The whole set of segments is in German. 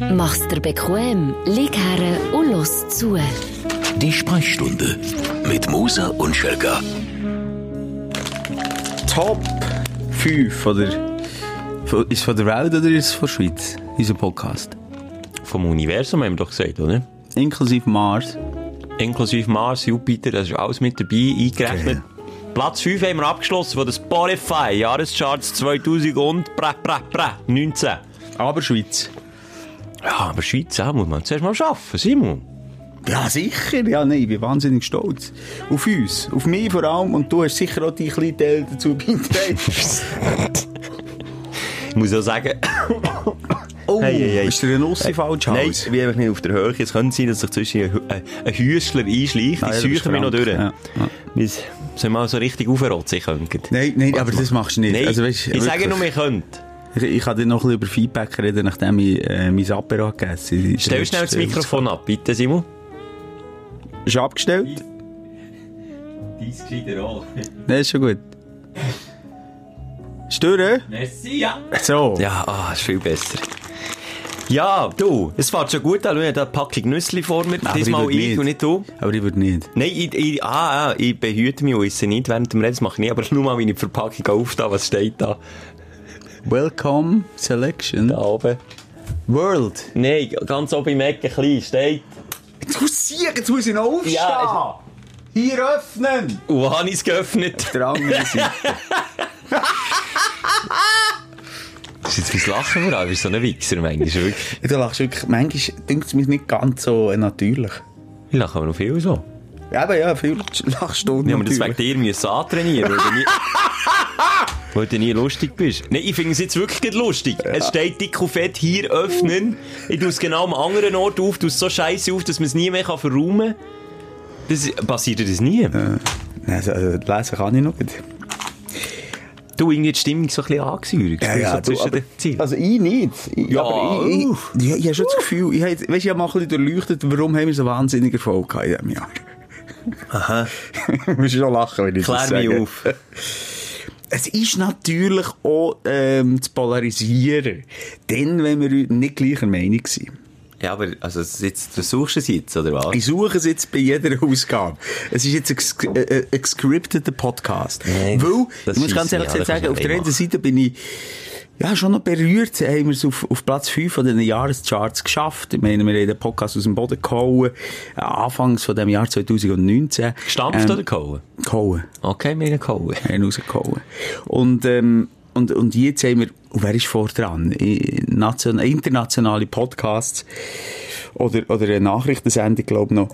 Mach's dir bequem, lieg her und los zu. Die Sprechstunde mit Musa und Schelga. Top 5 von der, ist von der Welt oder ist es von der Schweiz? Unser Podcast. Vom Universum haben wir doch gesagt, oder? Inklusive Mars. Inklusive Mars, Jupiter, das ist alles mit dabei eingerechnet. Geil. Platz 5 haben wir abgeschlossen von der Spotify Jahrescharts 2000 und bra, bra, bra, 19. Aber Schweiz. Ja, aber Schweiz ja, muss man zuerst mal schaffen, Simon. Ja, sicher. Ja, nein, ich bin wahnsinnig stolz. Auf uns. Auf mich vor allem. Und du hast sicher auch deinen kleinen Teil dazu beigetragen. Ich muss auch sagen, oh, Hey, hey, hey. ist dir ein Nussi falsch nein, ich bin einfach nicht auf der Höhe. Es könnte sein, dass sich zwischen ein, ein, ein Hüstler einschleicht. Du bist suchen mich noch durch. Ja, ja. Sollen wir mal so richtig aufrotzen? Nein, nein, aber das machst du nicht. Nein, also, weißt, ich sage wirklich. nur, wir können. Ich, ich kann dir noch ein bisschen über Feedback reden, nachdem ich äh, mein Apero gegessen habe. Stell schnell das Mikrofon ab, bitte, Simon. Ist abgestellt? Dies gescheiter auch. Nein, ist schon gut. Stören? Merci, ja. So. Ja, ah, ist viel besser. Ja, du, es fährt schon gut an. Schau, ich habe da eine Packung Nüssli vor mir. Aber Diesmal ich ich und nicht. du. Aber ich würde nicht. Nein, ich, ich, ah, ah, ich behüte mich und esse nicht während dem Reden. Das mache ich nicht. Aber nur mal meine Verpackung aufda, was steht da? Welcome Selection Da oben. World. Nein, ganz oben im Eck, klein, steht. Jetzt muss ich, jetzt muss ich noch aufstehen. Ja, Hier öffnen. Und habe ich es geöffnet. Der andere Seite. Das ist jetzt mein Lachen vor allem. Bist so ein Wichser manchmal. Wirklich. du lachst wirklich, manchmal dünkt es mich nicht ganz so äh, natürlich. Ich lache aber noch viel so. Ja, aber ja, viel lachst du Ja, aber das wegen natürlich. dir müssen antrainieren, weil du nie, lustig bist. Nein, ich finde es jetzt wirklich nicht lustig. Es steht dick und fett hier öffnen. Ich tue es genau am anderen Ort auf, tue es so scheiße auf, dass man es nie mehr kann verräumen kann. Das passiert das nie. Nein, also, äh, lesen kann ich noch nicht. Du, irgendwie die Stimmung so ein bisschen angesäuert. Ja, ja, so du, aber, also ich nicht. Ich, Ja, aber ich, ich, ja, ich habe schon das Gefühl, ich, habe jetzt- weißt, ich habe mal ein bisschen durchleuchtet, warum haben wir so wahnsinnig Erfolg gehabt in diesem Jahr. Aha. Du musst schon lachen, wenn ich das Klär mich sage. auf. Es ist natürlich auch ähm, zu polarisieren. Dann, wenn wir nicht gleicher Meinung sind. Ja, aber also, jetzt, du suchst es jetzt, oder was? Ich suche es jetzt bei jeder Ausgabe. Es ist jetzt ein, ges- äh, äh, ein gescripteter Podcast. Nein, Weil, ich muss ganz ehrlich an, sagen, auf der einen Seite bin ich ja, schon noch berührt. Haben wir es auf, auf Platz 5 von den Jahrescharts geschafft. Ich meine, wir haben den Podcast aus dem Boden gehauen. Äh, Anfangs von dem Jahr 2019. Gestampft Ähm, oder gehauen? Gehauen. Okay, wir haben gehauen. haben rausgehauen. Und, ähm, und, und jetzt haben wir, und wer ist vor dran? Nation, internationale Podcasts oder, oder eine Nachrichtensendung, glaube ich noch.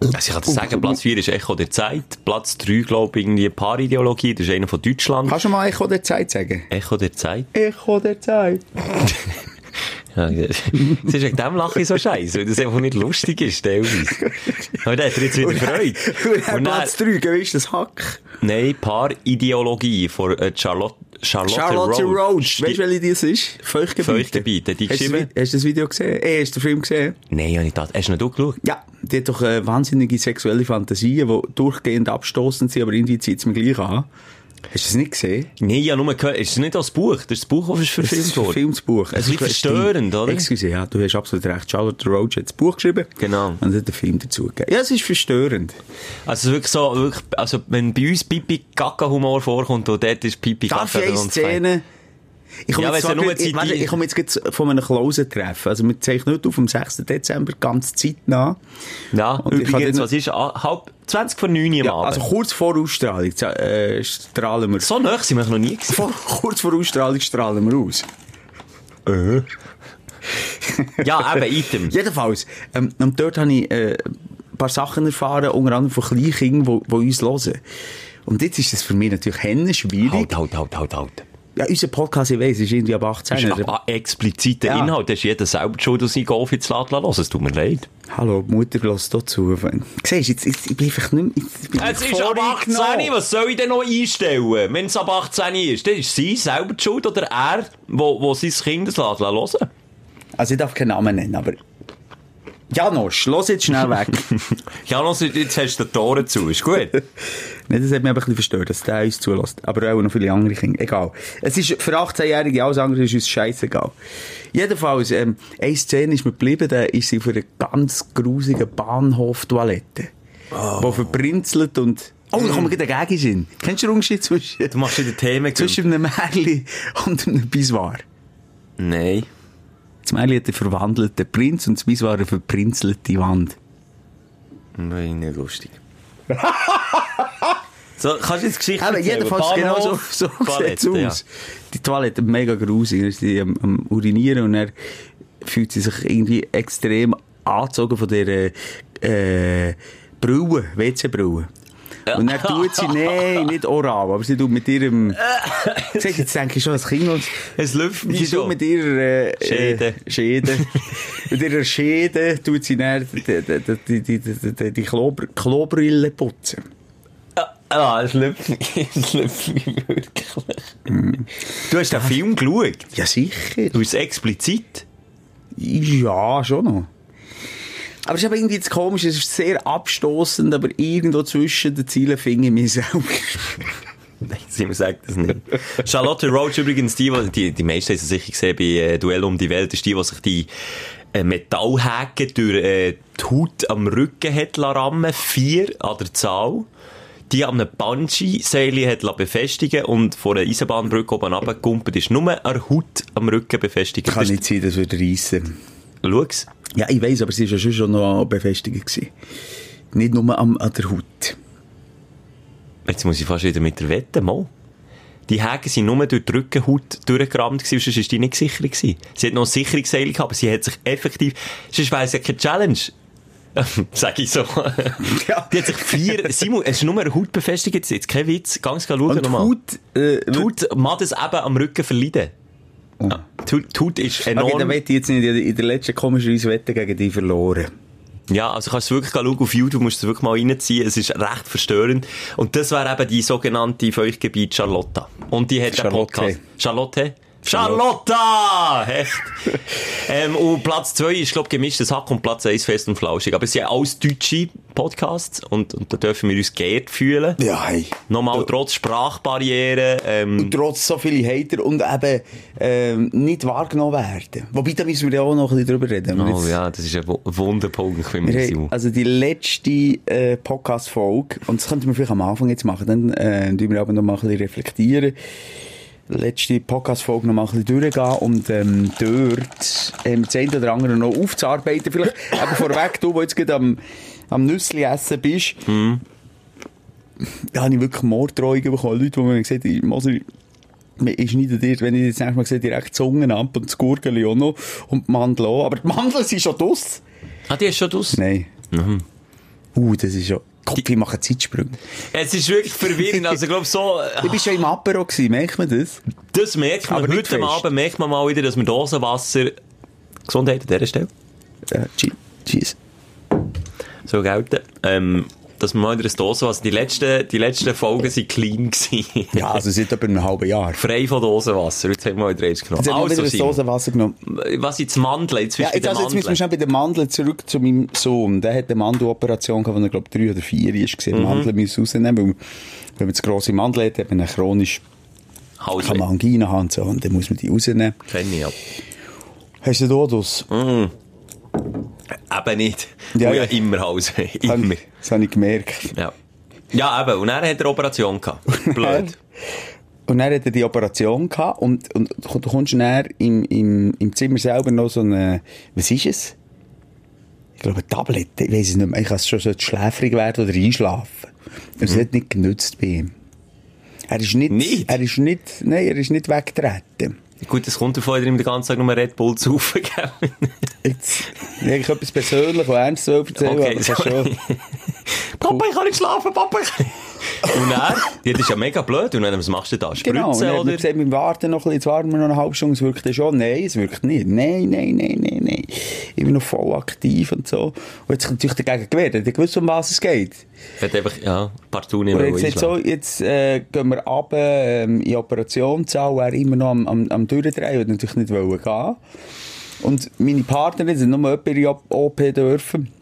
Also ich kann dir sagen, Platz 4 ist Echo der Zeit. Platz 3, glaube ich, irgendwie Paarideologie. Das ist einer von Deutschland. Kannst du mal Echo der Zeit sagen? Echo der Zeit. Echo der Zeit. Ja, das ist wegen dem lache ich so scheiße, weil das einfach nicht lustig ist, teilweise. Aber der hat er jetzt wieder Freude. Und dann Und dann, Platz 3, gewiss das Hack? nein, Paarideologie von äh, Charlotte, Charlotte, Charlotte Roach. Roach. Weißt du, welche das ist? Feuchtgebiete. Feuchtgebiete, die hast, du hast du das Video gesehen? Eh, hast du den Film gesehen? Nein, ja nicht das. Hast du noch geschaut? Ja, die hat doch äh, wahnsinnige sexuelle Fantasien, die durchgehend abstoßend sind, aber irgendwie zieht es mir gleich an. Hast du es nicht gesehen? Nein, ja, nur gehört. Ist es nicht das Buch? Das ist das Buch, das ist Es ist verfilmt worden. Filmsbuch. Das ist ein bisschen verstörend, oder? Excuse, ja, du hast absolut recht. Charlotte Roach hat das Buch geschrieben. Genau. Und hat den Film dazu gegeben. Ja, es ist verstörend. Also wirklich so, wirklich, also wenn bei uns Pipi Kaka Humor vorkommt, und dort ist Pipi Darf Kaka ich eine uns fein. Ich komme Ja, jetzt, es ja ich, ich komme jetzt von einem Closen-Treffen. Also wir zeichnen heute auf am 6. Dezember ganz zeitnah. Ja, Und ich übrigens, dir- was ist, ah, halb, 20 vor 9 Uhr Ja, Abend. also kurz vor Ausstrahlung äh, strahlen wir. so nah sind wir noch nie. Vor, kurz vor Ausstrahlung strahlen wir aus. Ja, eben, Item. Jedenfalls, ähm, und dort habe ich äh, ein paar Sachen erfahren, unter anderem von Kleinkindern, die, die uns hören. Und jetzt ist das für mich natürlich hennen schwierig. Halt, halt, halt, halt, halt. Ja, unser Podcast, ich weiss, ist irgendwie ab 18. Das ist aber expliziter Ja. Inhalt. Das ist jeder selber schuld, dass ich Golf jetzt lassen lassen. Es tut mir leid. Hallo, die Mutter lässt hier zu. Siehst du, jetzt, jetzt, ich bin einfach nicht mehr... Bin Es ist ab 18. voreingenommen. Was soll ich denn noch einstellen? Wenn es ab 18 ist, dann ist sie die schuld oder er, wo, wo sein Kind das lassen hören. Also ich darf keinen Namen nennen, aber Janosch, los jetzt schnell weg. Ja, los, jetzt hast du die Tore zu, ist gut. Nein, das hat mich aber ein bisschen verstört, dass der uns zulässt. Aber auch noch viele andere Kinder. Egal. Es ist für 18-Jährige, alles andere ist uns scheißegal. Jedenfalls, ähm, eine Szene ist mir geblieben, da ist sie auf einer ganz grusigen Bahnhoftoilette. Oh. Wo verbrinzelt und... Oh, da kommt mir gerade ein Gegensinn. Kennst du den Unterschied zwischen, Du machst wieder Themen. zwischen einem Märli und einem Biswar? Nein. Das Märli hat einen verwandelten Prinz und das Biswar eine verprinzelte Wand. Nein, nicht lustig. so, kannst du jetzt Geschichte Aber jedenfalls genau so, so Toilette, aus. Die Toilette mega grusig. Er ist die am, am Urinieren und er fühlt sie sich irgendwie extrem angezogen von dieser äh, Brille, WC-Brille. Und dann tut sie, nein, nicht oral, aber sie tut mit ihrem, Siehst jetzt denke ich schon, das Kind, Ja. Es läuft sie mich tut schon. mit ihrer, äh, Schäde. Äh, Schäde. mit ihrer Schäde tut sie dann die, die, die, die, die, die, Klobr Klobrille putzen. Ah, es läuft mich, es läuft mich wirklich. Du hast den Film geschaut. Ja, sicher. Du bist explizit. Ja, schon noch. Aber es ist aber irgendwie jetzt komisch, es ist sehr abstoßend, aber irgendwo zwischen den Zielen finde ich mich selber. Nein, Simon sagt das nicht. Charlotte Roach übrigens, die, die, die, meisten haben sie sicher gesehen bei äh, Duell um die Welt, ist die, die sich die äh, Metallhäke durch äh, die Haut am Rücken hat rammen, vier an der Zahl. Die an einem Bungee-Seil hat befestigen und vor einer Eisenbahnbrücke oben runtergekumpelt ist. Nur an der Haut am Rücken befestigt. Kann Das- nicht sein, das würde reissen. Schau's. Ja, ich weiss, aber sie war ja schon noch befestigt. Gewesen. Nicht nur am, an der Haut. Jetzt muss ich fast wieder mit der Wette mal. Die Häke sind nur durch die Rückenhaut durchgerammt gewesen, sonst war die nicht gesichert gewesen. Sie hat noch ein Sicherungsseil gehabt, aber sie hat sich effektiv, sonst es ja keine Challenge. Sag ich so. Ja. Die hat sich vier, Simon, es ist nur eine Haut befestigt, jetzt, kein Witz, ganz schauen die nochmal. Haut, äh, Die Haut mag es eben am Rücken verleiden. Ja. Die, Haut- die Haut ist Okay, dann enorm. wette ich jetzt nicht. In der letzten komischerweise Wette gegen die verloren. Ja, also kannst du wirklich schauen auf YouTube, musst du wirklich mal reinziehen. Es ist recht verstörend. Und das wäre eben die sogenannte Feuchtgebiet Charlotta. Und die hat Charlotte. Podcast. Charlotte? Charlotta! Echt? ähm, und Platz 2 ist, glaube ich, gemischtes Hack und Platz 1 fest und flauschig. Aber es sind alles deutsche Podcasts und, und da dürfen wir uns geehrt fühlen. Ja, hey. Nochmal trotz Sprachbarrieren. Ähm, Trotz so viele Hater und eben ähm, nicht wahrgenommen werden. Wobei, da müssen wir ja auch noch ein bisschen drüber reden. oh Jetzt- ja, das ist ein Wu- Wunderpunkt für mich, Simon. also die letzte äh, Podcast-Folge, und das könnten wir vielleicht am Anfang jetzt machen, dann äh, tun wir aber noch mal ein bisschen reflektieren. Letzte Podcast-Folge noch mal ein bisschen durchgehen und ähm, dort ähm, das eine oder andere noch aufzuarbeiten. Vielleicht aber vorweg, du, der jetzt gerade am, am Nüssli essen bist, da habe ich wirklich Morddrohungen bekommen. Leute, die mir gesagt haben, Moser, man ist nicht dir, wenn ich jetzt nächstes Mal sehe, direkt die Zungen ab und das Gurgeli auch noch und die Mandeln auch. Aber die Mandeln sind schon draus. Ah, die ist schon draus? Nein. Uh, das ist ja... Gott, wie machen Zeitsprünge. Es ist wirklich verwirrend. Also, ich glaube, so, Ich war schon im Apero, gewesen, merkt man das? Das merkt man. Aber Heute. Abend merkt man mal wieder, dass wir Dosenwasser, Gesundheit an dieser Stelle, Äh, Che- Cheese. so gelten, ähm, dass wir mal wieder ein Dosenwasser, die letzten, die letzten Folgen sind clean gewesen. Ja, also seit etwa einem halben Jahr. Frei von Dosenwasser. Jetzt haben wir mal wieder eins genommen. Jetzt haben wir Also, Dosenwasser genommen. was jetzt Mandeln? Jetzt Ja, jetzt, also den jetzt müssen wir schnell bei den Mandeln zurück zu meinem Sohn. Der hat eine Mandeloperation gehabt, als er, glaube drei oder vier war. Mhm. Mandeln müssen rausnehmen, weil wenn man zu grosse Mandeln hat, hat man eine chronisch, Hals kann man Angina haben und so, und dann muss man die rausnehmen. Kenn ich, ja. Hast du da das? Eben nicht. Ja, Ja, ja. immer Hals. immer. Das habe ich gemerkt. Ja. Ja, eben. Und dann hat er eine Operation gehabt. Blöd. Und dann hat er die Operation gehabt und, und du kommst dann im, im, im Zimmer selber noch so eine, was ist es? Ich glaube, eine Tablette, ich weiß es nicht mehr. Ich kann es schon so schläfrig werden oder einschlafen. Und es hat nicht genützt bei ihm. Er ist nicht, Nicht? er ist nicht, nein, er ist nicht weggetreten. Gut, das kommt davon, dass ihm den ganzen Tag nur Red Bull zu aufgegeben Jetzt, ich habe etwas persönlich und ernst zu erzählen, Okay, aber das schon, Papa, ich kann nicht schlafen, Papa. Ich kann... Und er, ja, das ist ja mega blöd. Und dann, was machst du da? Spritzen, Genau, und dann hat oder? gesagt, wir warten noch ein bisschen, jetzt warten wir noch eine halbe Stunde, es wirkt schon. Nein, es wirkt nicht. Nein, nein, nein, nein, nein. Immer noch voll aktiv und so. Und jetzt hat natürlich dagegen gewehrt, hat gewusst, um was es geht. Hat einfach, ja, partout nicht mehr hat gesagt, so, jetzt äh, gehen wir runter ähm, in Operationssaal, er immer noch am, am, am Durchdrehen, und natürlich nicht wollen gehen. Und meine Partnerin sind nur jemand in die OP dürfen.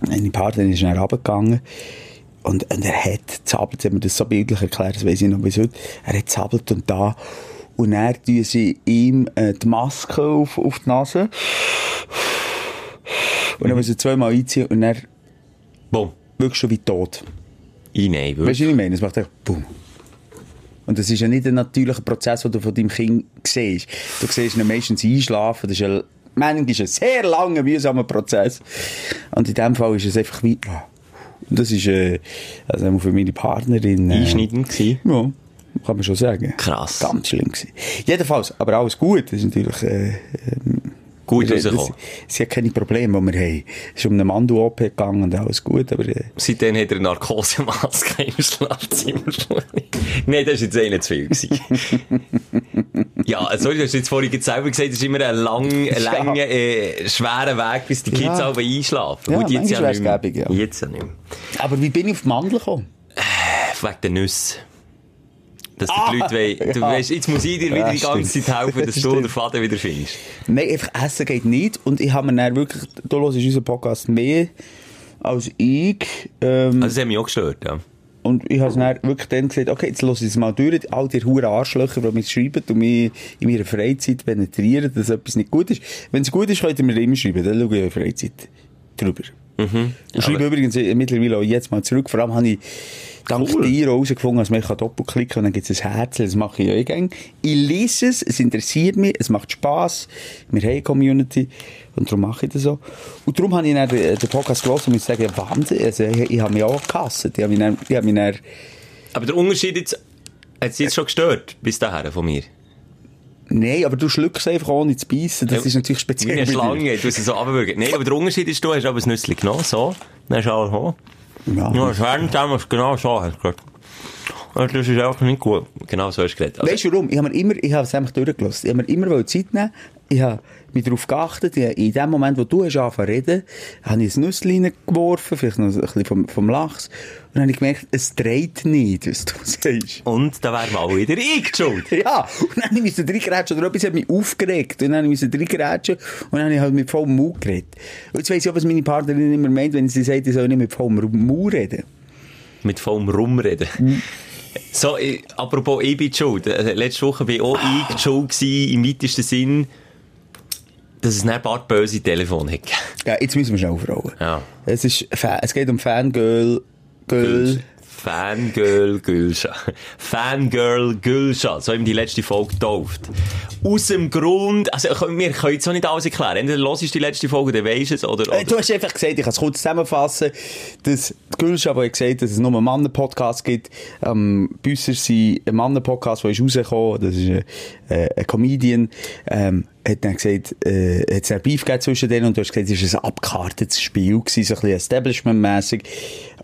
Meine Partnerin ist dann runtergegangen. Und, und er hat zappelt, sie haben mir das so bildlich erklärt, das weiß ich noch bis heute. Er hat zappelt und da. Und dann tun sie ihm äh, die Maske auf, auf die Nase. Und dann muss er zweimal einziehen und dann Boom. wirklich schon wie tot. Ich nein, Weißt du, wirklich. was ich meine? Es macht echt boom. Und das ist ja nicht ein natürlicher Prozess, den du von deinem Kind siehst. Du siehst ihn meistens einschlafen. Das ist ein, manchmal ein sehr langer, mühsamer Prozess. Und in dem Fall ist es einfach wie, ah. das ist, äh, also für meine Partnerin, äh, Einschneidend gewesen. Ja, kann man schon sagen. Krass. Ganz schlimm gewesen. Jedenfalls, aber alles gut. Das ist natürlich, äh, ähm, Gut rausgekommen. es sind keine Probleme, die wir haben. Es ist um eine Mandu-OP gegangen und alles gut, aber, äh, Seitdem hat er eine Narkosemaske im Schlafzimmer. Nein, das war jetzt eh nicht zu viel. ja, sorry, du hast jetzt vorhin selber gesagt, es ist immer ein lang, ein Ja. langer, äh, schwerer Weg, bis die Kids Ja. alle einschlafen. Ja, Gut, jetzt ja manchmal nicht mehr. wär's gäbig, ja. Jetzt ja nicht mehr. aber wie bin ich auf die Mandel gekommen? Wegen der Nüsse. Dass Ah, die Leute wollen, du ja. weißt, jetzt muss ich dir wieder Ja, die ganze stimmt. Zeit helfen, dass du den Faden wieder findest. Nein, einfach essen geht nicht. Und ich habe mir dann wirklich, du hörst unseren Podcast mehr als ich. Ähm, Also, das hat mich auch gestört, ja. und ich habe es dann wirklich dann gesagt, okay, jetzt lass ich es mal durch. All die huren Arschlöcher, die mich schreiben und mich in meiner Freizeit penetrieren, dass etwas nicht gut ist. Wenn es gut ist, könnt ihr mir immer schreiben. Dann schaue ich in Freizeit drüber. Mhm. Und schreibe übrigens mittlerweile auch jetzt mal zurück. Vor allem habe ich dank Cool. dir herausgefunden, dass man kann doppelklicken kann und dann gibt es ein Herz. Das mache ich ja eh gerne. Ich lese es, es interessiert mich, es macht Spass. Wir haben eine Community und darum mache ich das so. Und darum habe ich dann den, Podcast gelesen und muss sagen, Wahnsinn, also ich, ich habe mich auch gehasst. Ich habe mich dann, ich habe mich dann Aber der Unterschied jetzt, hat es jetzt schon gestört, bis dahin von mir? Nein, aber du schluckst einfach ohne zu beißen. Das Ja, ist natürlich Wie speziell. eine bei dir. Schlange, du hast es so runterwürgen. Nein, aber der Unterschied ist, du hast aber ein Nüssli genommen, so. Dann hast du auch. Ja. Ja, während dem ist genau so, hast du Und Das ist einfach nicht gut. Genau so hast du geredet. Also, Weißt du warum? Ich habe mir immer, ich habe es einfach durchgelassen. Ich habe mir immer Zeit nehmen. Ich habe mich darauf geachtet. Ich, in dem Moment, wo du hast angefangen zu reden, habe ich ein Nüssli geworfen, vielleicht noch ein bisschen vom, vom Lachs. Und dann habe ich gemerkt, es dreht nicht, was du sagst. und da wäre mal wieder ich schuld. Ja, und dann musste ich reingrätschen, oder etwas hat mich aufgeregt. Und dann musste ich reingrätschen, und dann habe ich halt mit vollem Mund geredet. Und jetzt weiss ich auch, was meine Partnerin immer meint, wenn sie sagt, ich soll nicht mit vollem Mund reden. Mit vollem Rumreden. So, ich, apropos, ich bin schuld. Äh, Letzte Woche war auch ich die schuld gewesen, im weitesten Sinn, dass es nicht ein paar böse Telefone hat. Ja, jetzt müssen wir schnell aufrollen. Ja. Es, ist, es geht um Fangirl, Girl. Fangirl Gülscha. Fangirl Gülscha. So haben die letzte Folge getauft. Aus dem Grund, also wir können es auch nicht alles erklären. Entweder hörst die letzte Folge, dann weisst du es, oder, Äh, oder Du hast einfach gesagt, ich kann es kurz zusammenfassen, dass Gülscha, die hat gesagt, dass es nur einen Mannen-Podcast gibt, ähm, Büsser sind ein Mannen-Podcast, der ist rausgekommen, das ist ein, äh, ein Comedian, ähm, hat dann gesagt, äh, hat es einen Beef gegeben zwischen denen und du hast gesagt, es war ein abgekartetes Spiel gewesen, so ein bisschen Establishment-mässig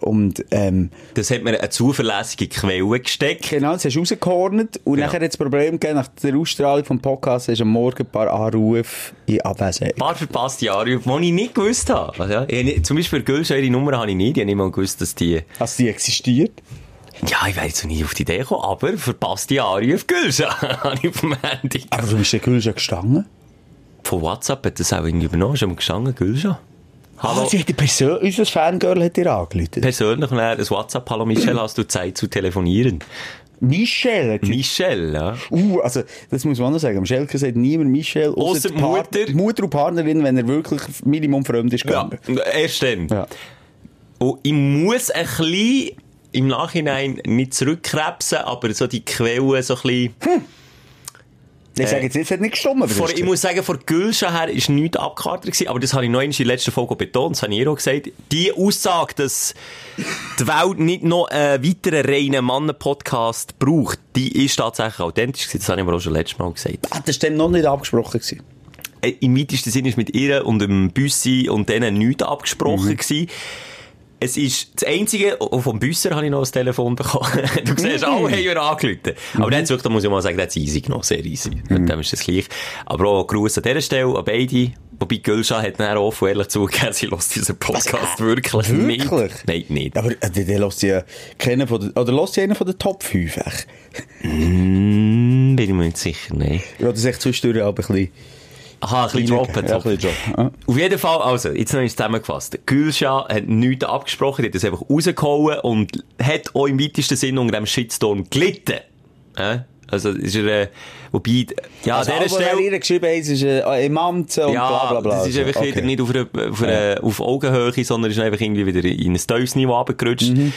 und ähm, das hat mir eine zuverlässige Quelle gesteckt. genau, das hast du rausgehornet und Genau. nachher hat das Problem gegeben, nach der Ausstrahlung vom Podcast hast du am Morgen ein paar Anrufe in Abwesenheit. Ein paar verpasste Anrufe, die ich nicht gewusst habe. Also, ja, ich zum Beispiel Gülscha, ihre Nummer habe ich nicht. Ich habe nicht mal gewusst, dass die... Dass die existiert? Ja, ich wäre jetzt noch nie auf die Idee gekommen, aber verpasste Anrufe Gülscha habe ich auf dem Handy. Aber du bist der Gülscha gestanden? Von WhatsApp hat das auch irgendwie übernommen. Ist gestanden, Gülscha. Hallo. Ah, sie hat die Person, unser Fangirl hat dir angerufen. Persönlich und dann ein WhatsApp, hallo Michel, hast du Zeit zu telefonieren? Michelle hat sie Michel, ja. Uh, also, das muss man auch sagen. Am Schelke sagt niemand Michelle, die Part- Mutter. Mutter und Partnerin, wenn er wirklich Minimum fremd ist Ja, gegangen. erst dann. Ja. Und ich muss ein bisschen im Nachhinein nicht zurückkrebsen, aber so die Quellen so ein bisschen... Ich sage jetzt, es hat nicht gestimmt. Vor, ich muss sagen, vor Gülscha her ist nichts abgekartet gewesen, aber das habe ich noch in der letzten Folge betont, das habe ich ihr auch gesagt. Die Aussage, dass die Welt nicht noch einen weiteren reinen Mannen-Podcast braucht, die ist tatsächlich authentisch gewesen. Das habe ich mir auch schon letztes Mal gesagt. ah, das war dann noch nicht abgesprochen. Gewesen. Äh, Im weitesten Sinne ist mit ihr und dem Büssi und denen nichts abgesprochen gewesen. Es ist das Einzige, auch vom Büsser habe ich noch ein Telefon bekommen. du siehst, alle haben wir angerufen. Aber hat wirklich, da muss ich mal sagen, hat es easy genommen, sehr easy. Mit dem ist das gleich. Aber auch Gruß an dieser Stelle, an beide. Wobei Gülscha hat dann offen und ehrlich zugegeben, sie lässt diesen Podcast wirklich, nicht. Wirklich? Nein, nicht. Aber äh, der, lässt ja keinen von den, oder lässt ja einen von den Top 5 echt. Mm, bin ich mir nicht sicher, nein. Ja, das ist echt zwischendurch aber ein bisschen, Aha, ein bisschen droppen. Ja, ein bisschen droppen. Ja. Auf jeden Fall, also, jetzt noch zusammengefasst. Gülscha hat nichts abgesprochen, die hat das einfach rausgehauen und hat auch im weitesten Sinn unter dem Shitstorm gelitten. Äh? Also, ist er, äh, wobei, ja, Also, an dieser Stelle... ihr geschrieben ist äh, im Amt und ja, bla bla bla. das ist einfach Okay. wieder nicht auf, einer, auf, einer, auf Augenhöhe, sondern ist einfach irgendwie wieder in ein tiefes Niveau abgerutscht. Mhm.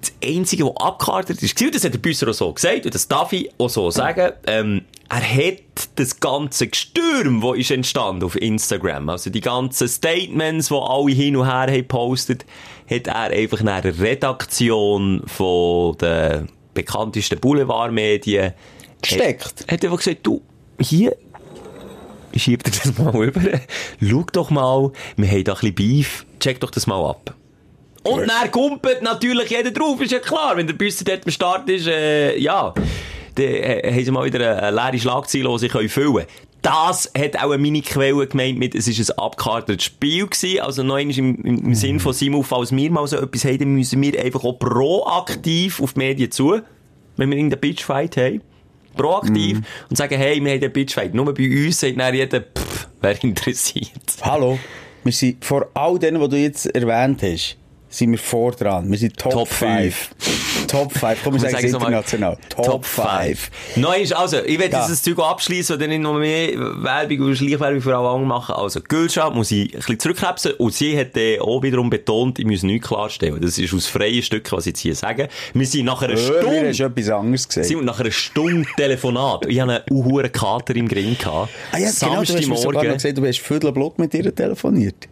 Das Einzige, was abgekartet ist, das hat der Büsser auch so gesagt, und das darf ich auch so sagen, ähm, er hat das ganze Gestürm, das ist entstanden auf Instagram, also die ganzen Statements, die alle hin und her haben gepostet, hat er einfach nach der Redaktion von den bekanntesten Boulevardmedien Gesteckt. Hat, hat einfach gesagt, du, hier, schiebt dir das mal rüber, schau doch mal, wir haben da ein bisschen Beef, check doch das mal ab. Und dann kumpelt natürlich jeder drauf, ist ja klar, wenn der Büsser dort am Start ist, äh, ja, dann äh, haben sie mal wieder eine leere Schlagzeile, die sie füllen können. Das hat auch meine Quelle gemeint mit, es war ein abgekartetes Spiel gewesen, also noch einmal im, im, Sinn von Simon, falls wir mal so etwas haben, dann müssen wir einfach auch proaktiv auf die Medien zu, wenn wir irgendeinen Bitchfight haben proaktiv und sagen, hey, wir haben den Bitchfight. Nur bei uns sagt dann jeder, pff, wer interessiert. Hallo, wir sind vor all denen, die du jetzt erwähnt hast, sind wir vor dran. Wir sind Top, Top 5. Top 5. Komm, wir sagen es international. Top 5. Neu ist, also, ich Ja. jetzt das Zeug abschließen und dann nicht noch mehr Werbung und Schleichwerbung für alle anderen machen. Also, Gülscha muss ich ein bisschen zurückkrebsen und sie hat äh, auch wiederum betont, ich muss nichts klarstellen. Das ist aus freien Stücken, was ich jetzt hier sage. Wir sind nach einer mir Stunde... hast du etwas anderes gesagt. sind nach einer Stunde Telefonat. Ich hatte einen hohen Kater im Grin. Gehabt. Ah ja, genau, du hast mir sogar noch Samstagmorgen. gesagt, du hast Viertelblut mit ihr telefoniert.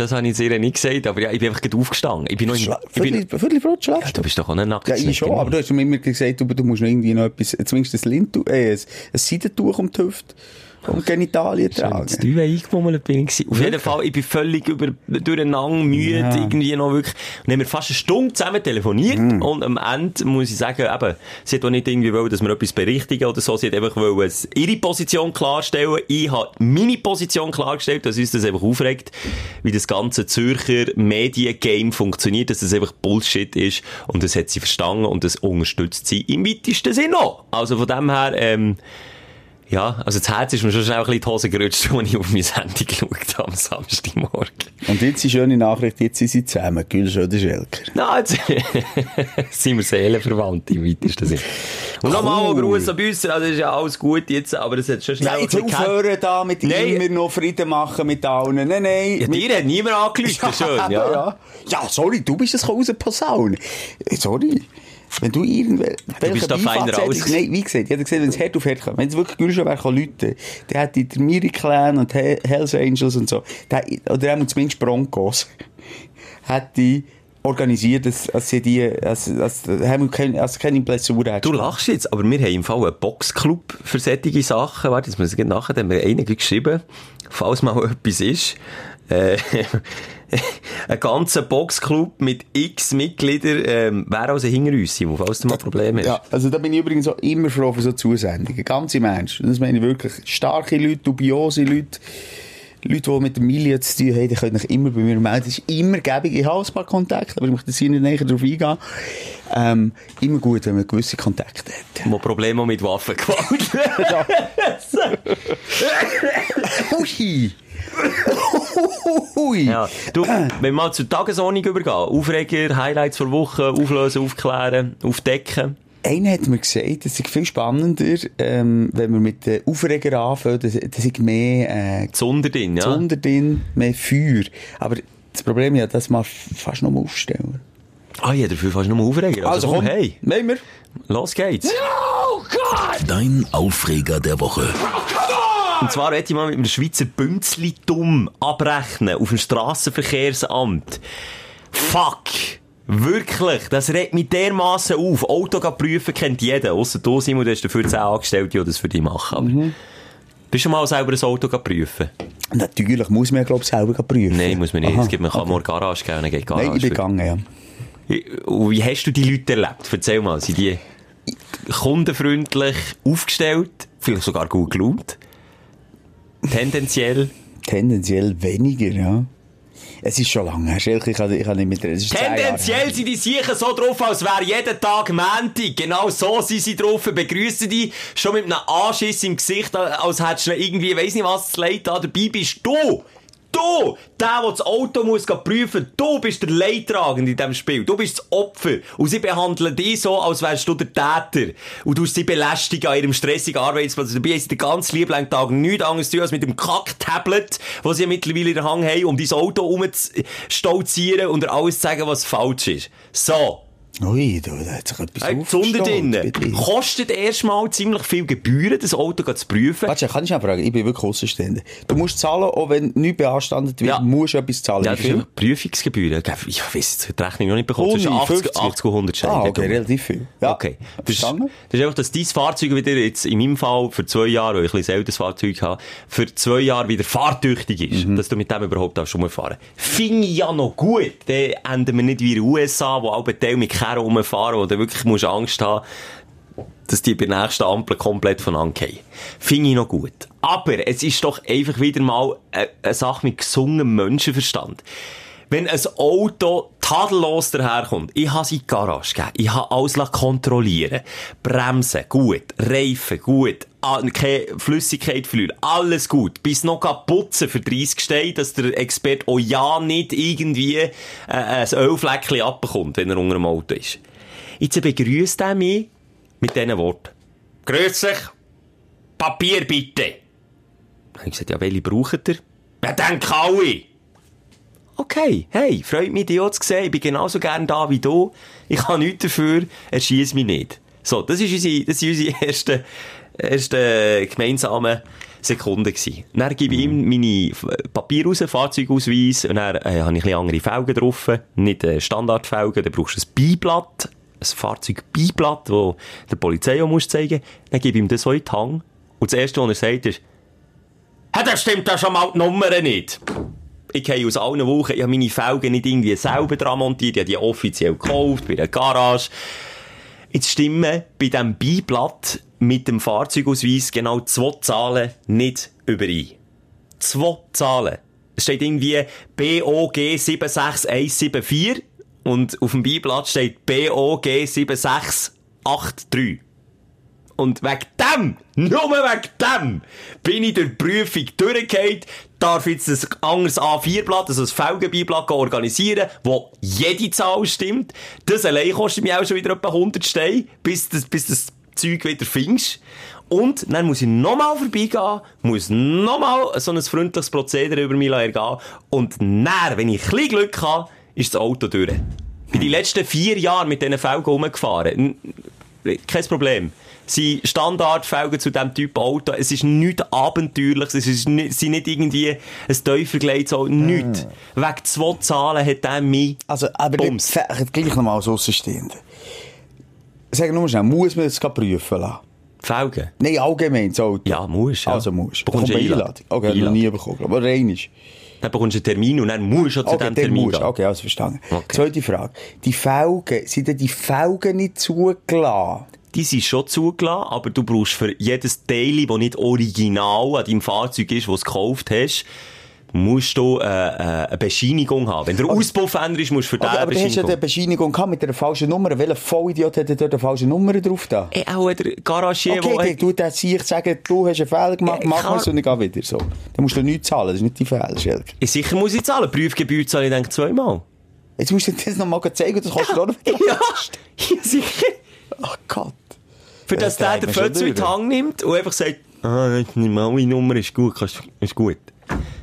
Das habe ich sehr nicht gesagt, aber ja, ich bin einfach gerade aufgestanden. Ich bin noch Schla ich bin, Viertel- Viertelbrot ja, schlafst du bist doch auch nicht nackt. Ja, ich schon, aber du hast mir immer gesagt, du, du musst noch irgendwie noch etwas, zumindest ein Lindtuch, äh, ein, ein Seidentuch um die Hüfte und Genitalien tragen. Das Dreiweg eingebummelt bin ich. Auf jeden Fall, ich bin völlig über, durcheinander, müde, Ja. irgendwie noch wirklich. Und haben wir fast eine Stunde zusammen telefoniert. Mhm. Und am Ende muss ich sagen, eben, sie hat auch nicht irgendwie wollen, dass wir etwas berichtigen oder so. Sie hat einfach wollen, ihre Position klarstellen. Ich habe meine Position klargestellt, dass uns das einfach aufregt, wie das ganze Zürcher Mediengame funktioniert, dass das einfach Bullshit ist. Und das hat sie verstanden und das unterstützt sie im weitesten Sinne auch. Also von dem her, ähm, ja, also das Herz ist mir schon schnell ein bisschen in die Hose gerutscht, als ich auf mein Handy geschaut habe am Samstagmorgen. Und jetzt die schöne Nachricht, jetzt sind sie zusammen, Gülsch oder Schelker. Na, jetzt sind wir seelenverwandt im weitesten Sinne. Und nochmal ein. Gruß an Büsser, also das ist ja alles gut jetzt, aber es hat schon schnell Ja, ein jetzt aufhören da mit Nein. immer noch Frieden machen mit allen. Nein, nein. Ja, mit- dir hat niemand angelüht, schön, ja. ja. Ja, sorry, du bist es rausposaunen. Äh, Sorry. Wenn du irgendwelche... Du bist da feiner als- Nein, wie gesagt, ich hätte gesehen, wenn es hart auf hart kommt, wenn es wirklich Gülsch wäre, kann Leute, der hätte der Miri Clan und He- Hells Angels und so, der, oder auch zumindest Broncos, hätte organisiert, dass, dass sie die, als, als, als, keine, als keine Blessur. Du lachst jetzt, aber wir haben im Fall einen Boxclub für solche Sachen. Warte, jetzt muss ich nachher, da haben wir einen geschrieben, falls mal etwas ist. Äh, ein ganzer Boxclub mit x Mitgliedern, ähm, wäre also hinter uns, Simon, falls du mal Probleme hast. Ja, also da bin ich übrigens auch immer froh für so Zusendungen. Ganz im Ernst. Das meine ich wirklich. Starke Leute, dubiose Leute, Leute, die mit der Milieu zu tun haben, die können sich immer bei mir melden. Das ist immer gäbig. Ich habe ein paar Kontakte, aber ich möchte jetzt hier nicht näher darauf eingehen. Ähm, immer gut, wenn man gewisse Kontakte hat. Wo Probleme mit Waffengewalt. Hui! Ja. Du, wenn wir mal zur Tagesordnung übergehen, Aufreger, Highlights der Woche, auflösen, aufklären, aufdecken. Einer hat mir gesagt, es ist viel spannender, ähm, wenn wir mit den Aufreger anfangen, das, das ist mehr, äh, Zunder drin, ja. Zunder drin, mehr Feuer. Aber das Problem ist ja, dass man fast noch mal aufstellen. Ah, ja, dafür fast nur Aufreger. Also, komm, hey, nehmen wir. los geht's. Dein Aufreger der Woche. Und zwar hätte ich mal mit einem Schweizer Bünzli-Dumm abrechnen auf dem Strassenverkehrsamt. Fuck! Wirklich, das regt mich dermassen auf. Auto prüfen kennt jeder, ausser du, Simon, du hast dafür 10 Angestellte, die das für dich machen. Aber Mhm. Bist du mal selber ein Auto prüfen? Natürlich muss man glaube ich, selber prüfen. Nein, muss man nicht. Aha, es gibt, man kann okay. nur Garage gehen, dann geht Garage. Nein, ich bin gegangen, ja. Wie hast du die Leute erlebt? Erzähl mal, sind die kundenfreundlich aufgestellt? Vielleicht sogar gut gelaunt? Tendenziell? Tendenziell weniger, ja. Es ist schon lange her, Schelke, ich kann, ich kann nicht mit Es ist zehn Jahre her. Tendenziell sind die sicher so drauf, als wäre jeden Tag Montag. Genau so sind sie drauf. Begrüßen die schon mit einem Anschiss im Gesicht, als hättest du irgendwie, weiss nicht was, zu leid da. Dabei bist du. Du, der, der das Auto muss prüfen, du bist der Leidtragende in diesem Spiel. Du bist das Opfer. Und sie behandeln dich so, als wärst du der Täter. Und du sie belästigen an ihrem stressigen Arbeitsplatz. Dabei haben sie den ganzen lieben Tag nichts anderes zu tun, als mit dem Kack-Tablet, das sie mittlerweile in der Hang haben, um dein Auto umzustolzieren und dir alles zu sagen, was falsch ist. So. Ui, da hat sich etwas Hey, drinnen. Kostet erstmal ziemlich viel Gebühren, das Auto zu prüfen. Warte, kann ich mal fragen? Ich bin wirklich Außenstehender. Du musst zahlen, auch wenn nichts beanstandet wird, Ja. musst du etwas zahlen. Ja, das ist Prüfungsgebühren. Ich jetzt die Rechnung noch nicht bekommen. Ohne, Zwischen 80, 50. 80 und 100 Scheine. Ah, okay, relativ viel. Ja. Okay. Das ist, das ist einfach, dass dein Fahrzeug wieder jetzt, in meinem Fall, für zwei Jahre, weil ich ein älteres Fahrzeug habe, für zwei Jahre wieder fahrtüchtig ist. Mhm. Dass du mit dem überhaupt auch schon mal fahren Finde ich ja noch gut. Dann enden wir nicht wie in den USA, wo alle Teil mit Kerren rumfahren, wo du wirklich musst Angst haben dass die bei der nächsten Ampel komplett von angehen. Finde ich noch gut. Aber es ist doch einfach wieder mal eine, eine Sache mit gesungenem Menschenverstand. Wenn ein Auto tadellos daherkommt, ich habe die Garage gegeben, ich habe alles kontrollieren Bremsen, gut, Reifen, gut, ah, keine Flüssigkeit verlieren, alles gut, bis noch putzen für 30 Steine, dass der Experte auch ja nicht irgendwie äh, ein Ölfleckchen abbekommt, wenn er unter dem Auto ist. Jetzt begrüßt er mich mit diesen Worten. Grüß dich. Papier bitte. Dann habe ich gesagt, ja, welche braucht ihr? Ja, denke alle. Okay, hey, freut mich, dich auch zu sehen. Ich bin genauso gern da wie du. Ich habe nichts dafür. Erschieß mich nicht. So, das ist unsere, das sind unsere ersten, ersten gemeinsamen Sekunden gewesen. Dann gebe ich ihm meine Papier raus, Fahrzeugausweis, und dann äh, habe ich ein andere Felgen drauf. Nicht äh, Standardfelgen, dann brauchst du ein Beiblatt, ein Fahrzeugbeiblatt, das der Polizei auch muss zeigen Dann gebe ich ihm das so in die Hand. Und das Erste, was er sagt, ist, «Hä, das stimmt ja schon mal die Nummer nicht!» Ich habe aus allen Wochen, ich habe meine Felgen nicht irgendwie selber dran montiert, ich habe die offiziell gekauft, bei der Garage. Jetzt stimmen bei diesem Beiblatt mit dem Fahrzeugausweis genau zwei Zahlen nicht überein. Zwei Zahlen. Es steht irgendwie BOG 76174 und auf dem Beiblatt steht BOG 7683. Und wegen dem, nur wegen dem, bin ich die Prüfung durchgefallen, darf jetzt ein anderes A4-Blatt, also ein Felgenbeiblatt organisieren, wo jede Zahl stimmt. Das allein kostet mich auch schon wieder etwa 100 Steine, bis das, bis das Zeug wieder findest. Und dann muss ich nochmal vorbeigehen, muss nochmal so ein freundliches Prozedere über mich ergehen. Und dann, wenn ich ein bisschen Glück habe, ist das Auto durch. Bin die letzten vier Jahre mit diesen Felgen rumgefahren. Kein Problem. Sie Standardfelgen zu diesem Typ Auto. Es ist nichts Abenteuerliches. Es ist nicht, sind nicht irgendwie ein Teufelgleit, so nichts. Wegen zwei Zahlen hat der mich Also, aber Bums. nicht, gleich nochmal als Außenstehender. Sag nur schnell, muss man das prüfen lassen? Felgen. Nein, allgemein, das Auto. Ja, muss. Ja. Also musst. Bekommst du eine Einladung? Okay, noch nie bekommen, aber rein ist. Dann bekommst du einen Termin und dann musst du zu Okay, diesem Termin musst. gehen. Okay, also verstanden. Okay. Zweite Frage. Die Felgen, sind denn die Felgen nicht zugelassen? Die sind schon zugelassen, aber du brauchst für jedes Teil, das nicht original an deinem Fahrzeug ist, das du gekauft hast, musst du äh, äh, eine Bescheinigung haben. Wenn der Auspuff ändert ist, musst du für Okay, den aber du hast ja Bescheinigung. eine Bescheinigung gehabt mit einer falschen Nummer. Welcher Vollidiot hat dort eine falsche Nummer drauf da? Ey, auch der Garagier, Okay, der dann tu der sich sagen, du hast einen Fehler gemacht, Ja, mach es und ich gehe wieder so. Dann musst du nichts zahlen, das ist nicht die. Ja, sicher muss ich zahlen. Prüfgebühr zahle ich, denke ich, zweimal. Jetzt musst du dir das nochmal zeigen, das kostet auch noch wieder. Ja, ja, sicher. Ach Gott. Für das Ja, der den Fötzel in die. Hand nimmt und einfach sagt, ah, meine Nummer, ist gut, kannst- ist gut.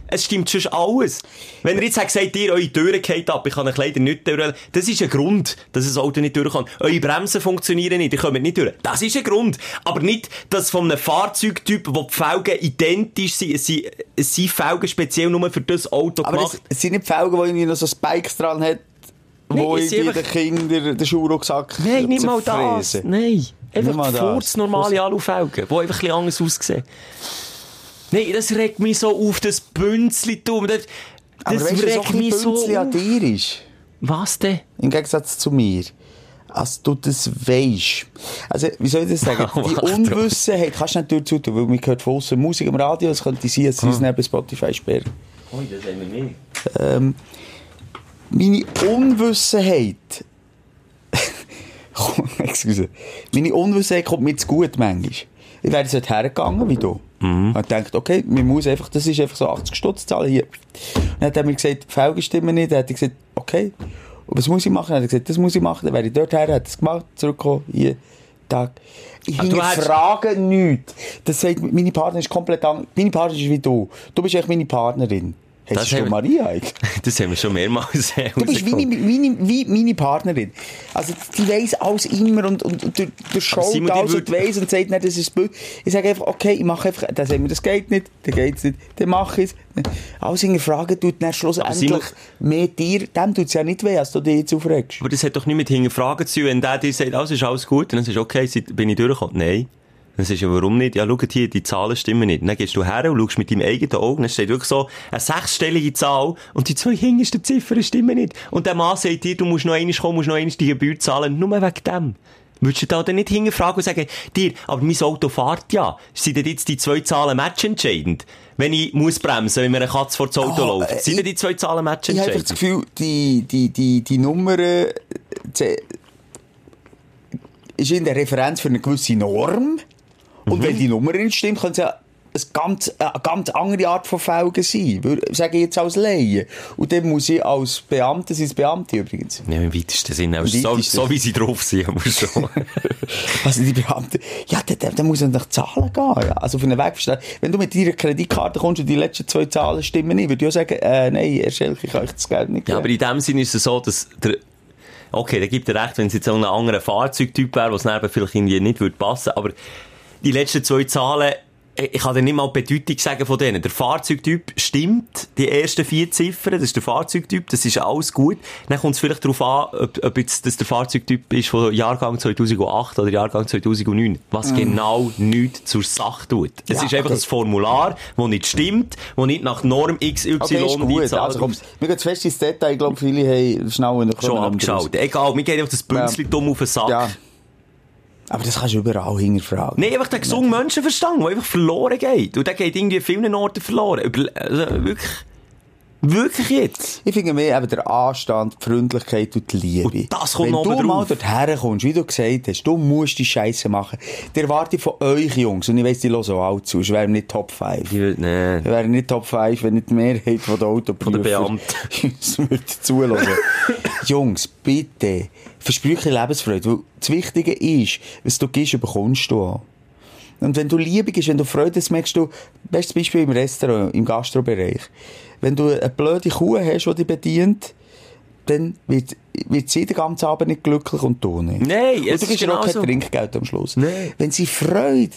Es stimmt schon alles. Wenn ihr jetzt sagt, sagt ihr, eure Türen geht ab, ich kann euch leider nicht durch, das ist ein Grund, dass das Auto nicht durch kann. Eure Bremsen funktionieren nicht, ihr kommt nicht durch. Das ist ein Grund. Aber nicht, dass von einem Fahrzeugtyp, wo die Felgen identisch sind, es sind, es sind Felgen speziell nur für das Auto Aber gemacht. es, es sind nicht Felgen, die irgendwie noch so Spikes dran hat, wo Nein, irgendwie einfach- den Kindern den Schuhrucksack Nein, nicht mal das. Nein. Einfach kurz normale Alufelgen, die einfach ein bisschen anders aussehen. Nein, das regt mich so auf, das Bünzli-Tum. Das, Aber das weißt du, so regt mich so Bünzli an auf. dir ist, Was denn? im Gegensatz zu mir, als du das weisst. Also, wie soll ich das sagen? Die Mach doch. Unwissenheit kannst du nicht durchzutun, weil man hört von außen Musik am Radio, es könnte sein, dass sie es neben Spotify sperren. Oh, das haben wir nicht. Ähm, meine Unwissenheit, excuse, meine Unwissenheit kommt mir zu gut manchmal. Ich wäre dort hergegangen, wie du. Mhm. Und gedacht, okay, man muss einfach, das ist einfach so 80 Stutz zahlen hier. Und dann hat er mir gesagt, Felgen stimmen nicht. Dann hat er gesagt, okay. Was muss ich machen? Dann hat er gesagt, das muss ich machen. Dann wäre ich dort her, hat es gemacht, zurückgekommen, hier, Tag. Ich Ah, du hinterfrage nichts. Das sagt, meine Partnerin ist komplett anders. Meine Partnerin ist wie du. Du bist echt meine Partnerin. Das Heißt du haben- Maria eigentlich? Das haben wir schon mehrmals Du bist wie meine, meine, wie meine Partnerin. Also, die weiss alles immer und, und, und Simon, die alles und weiss und sagt, nein, das ist das Bild. Ich sage einfach, okay, ich mache einfach, dann sagen wir, das geht nicht, dann geht's nicht, dann mache ich es. Alles hinterfragen tut dann schlussendlich Simon- mehr dir, dem tut's ja nicht weh, als du dich jetzt aufregst. Aber das hat doch nicht mit Hinterfragen zu tun. Wenn der dir sagt, alles ist alles gut, dann ist okay, seid- bin ich durchgekommen. Nein. Sagst du, ja, warum nicht? Ja, schau hier, die Zahlen stimmen nicht. Dann gehst du her und schaust mit deinem eigenen Auge, dann steht wirklich so eine sechsstellige Zahl und die zwei hintersten Ziffern stimmen nicht. Und der Mann sagt dir, du musst noch einmal kommen, musst noch einmal die Gebühr zahlen, nur wegen dem. Würdest du da dann nicht hinterfragen und sagen, dir, aber mein Auto fährt ja. Sind denn jetzt die zwei Zahlen matchentscheidend? Wenn ich muss bremsen, wenn mir eine Katze vor das Auto Ah, läuft. Sind denn die zwei Zahlen Ich habe das matchentscheidend? Gefühl, die, die, die, die Nummer äh, ist in der Referenz für eine gewisse Norm. Und wenn die Nummer nicht stimmt, kann es ja eine ganz, eine ganz andere Art von Felgen sein. Sage ich jetzt als Laie. Und dann muss ich als Beamte, sind Beamte übrigens. Ja, im weitesten Sinne. So, so wie sie drauf sind, aber schon. Also die Beamten, ja, dann, dann, muss man nach Zahlen gehen. Ja. Also auf einen Weg verstehen. Wenn du mit deiner Kreditkarte kommst und die letzten zwei Zahlen stimmen nicht, würde ich auch sagen, äh, nein, Herr Schelke, ich kann euch das Geld nicht Ja, geben. aber in dem Sinne ist es so, dass der, okay, da gibt er recht, wenn es jetzt auch ein anderer Fahrzeugtyp wäre, was dann vielleicht irgendwie nicht würde passen, aber die letzten zwei Zahlen, ich ich kann dir nicht mal die Bedeutung sagen von denen. Der Fahrzeugtyp stimmt, die ersten vier Ziffern, das ist der Fahrzeugtyp, das ist alles gut. Dann kommt es vielleicht darauf an, ob, ob jetzt das der Fahrzeugtyp ist von Jahrgang 2008 oder Jahrgang 2009, was genau nichts zur Sache tut. Es Mm. Ja, ist einfach okay. ein Formular, das nicht stimmt, das nicht nach Norm XY Okay, ist die gut. Zahl Also komm, wir gehen fest ins Detail. Ich glaube, viele haben schnell noch schon abgeschaut. Egal, mir geht einfach das Bünzli dumm auf den Sack. Ja. Aber das kannst du überall hinterfragen. Nein, einfach der gesunde Menschenverstand, der einfach verloren geht. Und der geht irgendwie an vielen Orten verloren. Über, also, wirklich. Wirklich jetzt. Ich finde mehr eben der Anstand, die Freundlichkeit und die Liebe. Und das kommt Wenn du mal drauf. dort herkommst, wie du gesagt hast, du musst die Scheiße machen. Die erwarte von euch, Jungs, und ich weiss, die hören auch alt zu, ich wäre nicht Top 5. Ich will, nee. Ich wäre nicht Top 5, wenn nicht die Mehrheit von der Autoprüfer Von den Beamten. uns würde zuhören. Jungs, bitte, versprüche Lebensfreude, weil das Wichtige ist, was du gibst, bekommst du auch. Und wenn du Liebe gibst, wenn du Freude hast, merkst du, bestes Beispiel im Restaurant, im Gastrobereich. Wenn du eine blöde Kuh hast, die dich bedient, dann wird, wird sie den ganzen Abend nicht glücklich und du nicht. Nein, und es du ist ihr auch genau kein so. Trinkgeld am Schluss. Nein. Wenn sie Freude,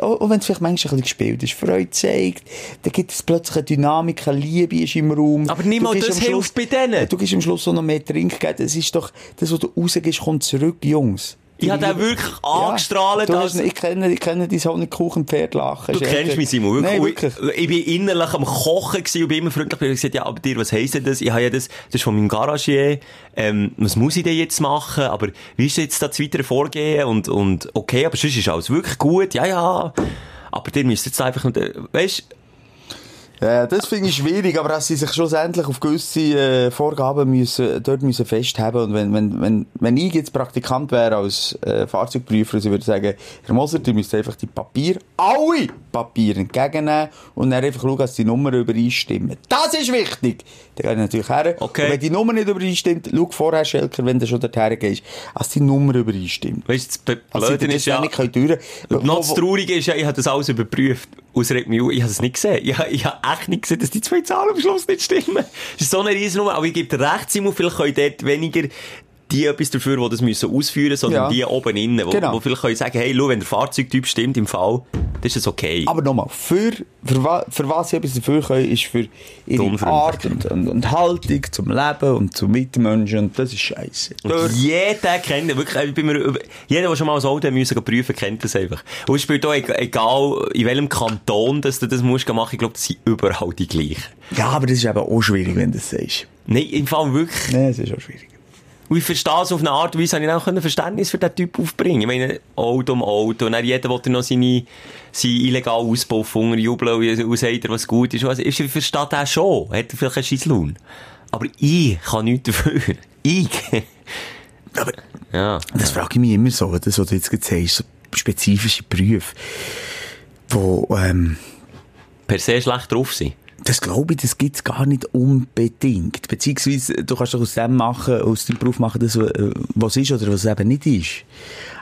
auch auch wenn es vielleicht manchmal ein bisschen gespielt ist, Freude zeigt, dann gibt es plötzlich eine Dynamik, eine Liebe ist im Raum. Aber gibst das Schluss- hilft bei denen. Du gibst am Schluss auch noch mehr Trinkgeld. Es ist doch, das, was du rausgibst, kommt zurück, Jungs. Ich habe den wirklich angestrahlt, Du als- ich kenne, ich kenne dein Honigkuchenpferd lachen. Du kennst mich, Simon. Nein, Wirklich. wirklich. Ich bin innerlich am Kochen gewesen und bin immer freundlich. Ich habe gesagt, ja, aber dir, was heisst denn das? Ich habe ja das, das ist von meinem Garagier. Ähm, was muss ich denn jetzt machen? Aber wie ist jetzt das weitere Vorgehen? Und, und, okay, aber sonst ist alles wirklich gut. Ja, ja. Aber dir müsst jetzt einfach, weißt, Ja, das finde ich schwierig, aber dass sie sich schlussendlich auf gewisse äh, Vorgaben müssen, dort müssen festhalten. Und wenn, wenn, wenn, wenn ich jetzt Praktikant wäre als äh, Fahrzeugprüfer, sie würde sagen, Herr Moser, du müsst einfach die Papiere, alle Papiere entgegennehmen und dann einfach schauen, dass die Nummern übereinstimmen. Das ist wichtig! Dann gehe ich natürlich her. Okay. Und wenn die Nummer nicht übereinstimmt, schau vorher, Schelker, wenn du schon dorthin gehst, dass die Nummer übereinstimmt. weißt du, das Also, Blöde ist ja, nicht können noch das Traurige ist ja, ich habe das alles überprüft. Ausregt mich, ich habe es nicht gesehen. Ich habe, ich habe echt nicht gesehen, dass die zwei Zahlen am Schluss nicht stimmen. Das ist so eine Riesennummer. Aber ich gebe dir recht, Simon, vielleicht können dort weniger die etwas dafür, die das müssen ausführen müssen, sondern Ja. die oben innen, wo, Genau. wo vielleicht können sagen, hey, schau, wenn der Fahrzeugtyp stimmt im Fall, dann ist das okay. Aber nochmal, für, für, wa, für was sie etwas dafür können, ist für ihre. Art und, und, und Haltung zum Leben und zum Mitmenschen. Und das ist scheiße. Jeder kennt, wirklich, mir, jeder, der schon mal ein Auto müssen prüfen, kennt das einfach. Und es spielt auch eg- egal, in welchem Kanton dass du das musst machen, ich glaube, das sind überall die gleichen. Ja, aber das ist eben auch schwierig, wenn du das sagst. Nein, im Fall wirklich. Nein, es ist auch schwierig. Und ich verstehe es auf eine Art und Weise, habe ich auch Verständnis für diesen Typ aufbringen. Ich meine, Auto um Auto. Und dann jeder will noch seine, seine illegalen Auspuff unterjubeln und sagt, was gut ist. Also, ich verstehe das schon. Hat er vielleicht einen Scheisslohn. Aber ich kann nichts dafür. Ich. Aber Ja. das frage ich mich immer so, das, was du jetzt gerade sagst, so spezifische Berufe, wo, ähm, Per se schlecht drauf sein. Das glaube ich, das gibt's gar nicht unbedingt. Beziehungsweise, du kannst doch aus dem machen, aus dem Beruf machen, das, äh, was ist oder was eben nicht ist.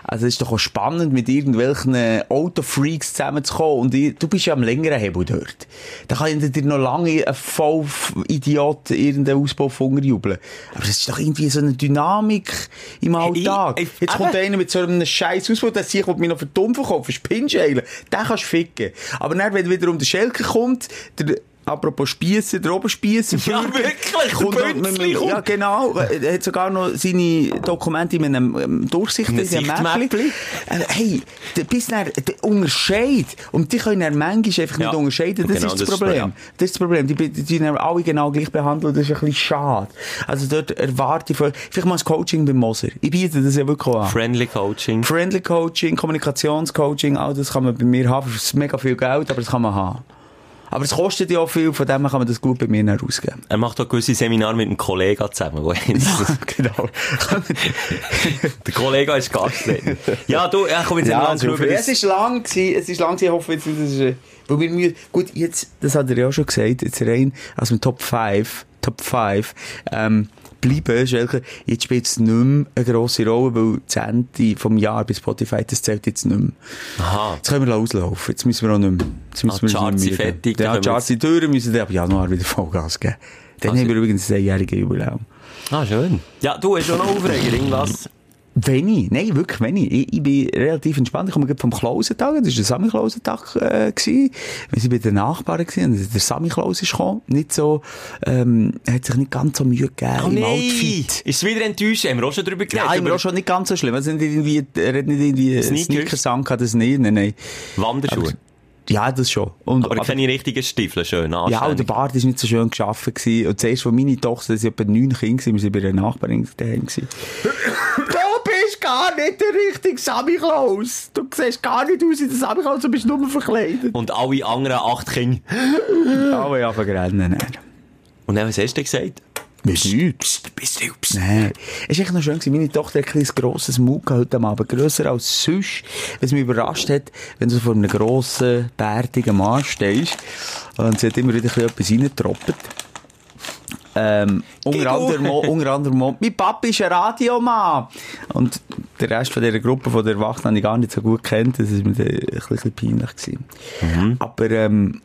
Also, es ist doch auch spannend, mit irgendwelchen Autofreaks zusammenzukommen und ich, du bist ja am längeren Hebel dort. Da kann ich dir noch lange ein Vollidiot irgendeinen Auspuff unterjubeln. Aber es ist doch irgendwie so eine Dynamik im Alltag. ich- Jetzt kommt einer mit so einem scheiß Auspuff, der sich mich noch für dumm verkaufen, Spinnschälen. Den kannst du ficken. Aber dann, wenn wiederum der Schelke kommt, der, apropos Spiesser, der Oberspiesser, Ja, wirklich, kommt Bünzli ja, kommt. genau, er hat sogar noch seine Dokumente in einem ähm, Durchsicht, In in einem einem Mäppli. Äh, hey, bis dann, der Unterscheid. Und die können dann manchmal einfach Ja. nicht unterscheiden. Das Genau, ist das, das ist Problem. ja. Das ist das Problem. Die, die, die dann alle genau gleich behandeln und das ist ein bisschen schade. Also dort erwarte ich von, vielleicht mal ein Coaching beim Moser. Ich biete das ja wirklich an. Friendly Coaching. Friendly Coaching, Kommunikationscoaching, all das kann man bei mir haben. Das ist mega viel Geld, aber das kann man haben. Aber es kostet ja auch viel, von dem kann man das gut bei mir dann ausgeben. Er macht auch gewisse Seminare mit einem Kollegen zusammen. wo er- genau. Der Kollege ist Gastredner. Ja, du, ja, komm jetzt ja, ja, also, drüber. es ist lang gewesen, es ist lang gewesen, ich hoffe jetzt, dass es, äh, weil wir müssen, gut, jetzt, das hat er ja auch schon gesagt, jetzt rein aus dem Top 5, Top 5, ähm, bleiben, Schelke, jetzt spielt es nicht mehr eine grosse Rolle, weil das Ende vom Jahr bei Spotify, das zählt jetzt nicht mehr. Aha. Jetzt können wir auslaufen. Jetzt müssen wir auch nicht mehr. Jetzt müssen Ah, wir Charts sind fertig, Ja, wir Charts sind durch, müssen dann ab Januar wieder Vollgas geben. Dann Also- haben wir übrigens ein jähriges Jubiläum. Ah, schön. Ja, du hast schon noch Aufreger, irgendwas. Wenig, nein, wirklich wenig. Ich, ich bin relativ entspannt. Ich komme gerade vom Klausentag, das war der Sammy-Klausentag, äh, gewesen. Wir sind bei den Nachbarn gewesen, und der Sammy-Klaus ist gekommen. Nicht so, ähm, hat sich nicht ganz so Mühe gegeben Oh im nein! Outfit. Ist es wieder enttäuscht? Haben wir auch schon drüber geredet? Immer über auch schon nicht ganz so schlimm. Er hat nicht irgendwie, er hat nicht irgendwie Sneakers? Sneakers angehabt, das nicht, nein, nein. Wanderschuhe. Ja, das schon. Und, Aber, keine richtigen Stiefel, schön, Ja, und der. Bart war nicht so schön geschaffen. Gewesen. Und zuerst, wo meine Tochter, das waren etwa neun Kinder, gewesen, wir waren bei einer Nachbarin daheim. gewesen. Gar nicht der richtige Sammy Klaus. Du siehst gar nicht aus wie der Sammy Klaus, du bist nur verkleidet. Und alle anderen acht Kinder. Aber ja, vergrennen. Und dann, was hast du gesagt? Bist du? Psst, bist du? Psst. Nein. Es war echt noch schön. Gewesen. Meine Tochter hat ein kleines grosses gehabt heute Abend. Grösser als sonst. Was mich überrascht hat, wenn du vor einem grossen, bärtigen Mann stehst. Und sie hat immer wieder ein bisschen etwas reingetroppt. Ähm, unter anderem, unter mein Papa ist ein Radiomann. Und der Rest von dieser Gruppe von der Erwachsenen habe ich gar nicht so gut kennt. Das war mir ein bisschen peinlich. Gewesen. Aber, ähm,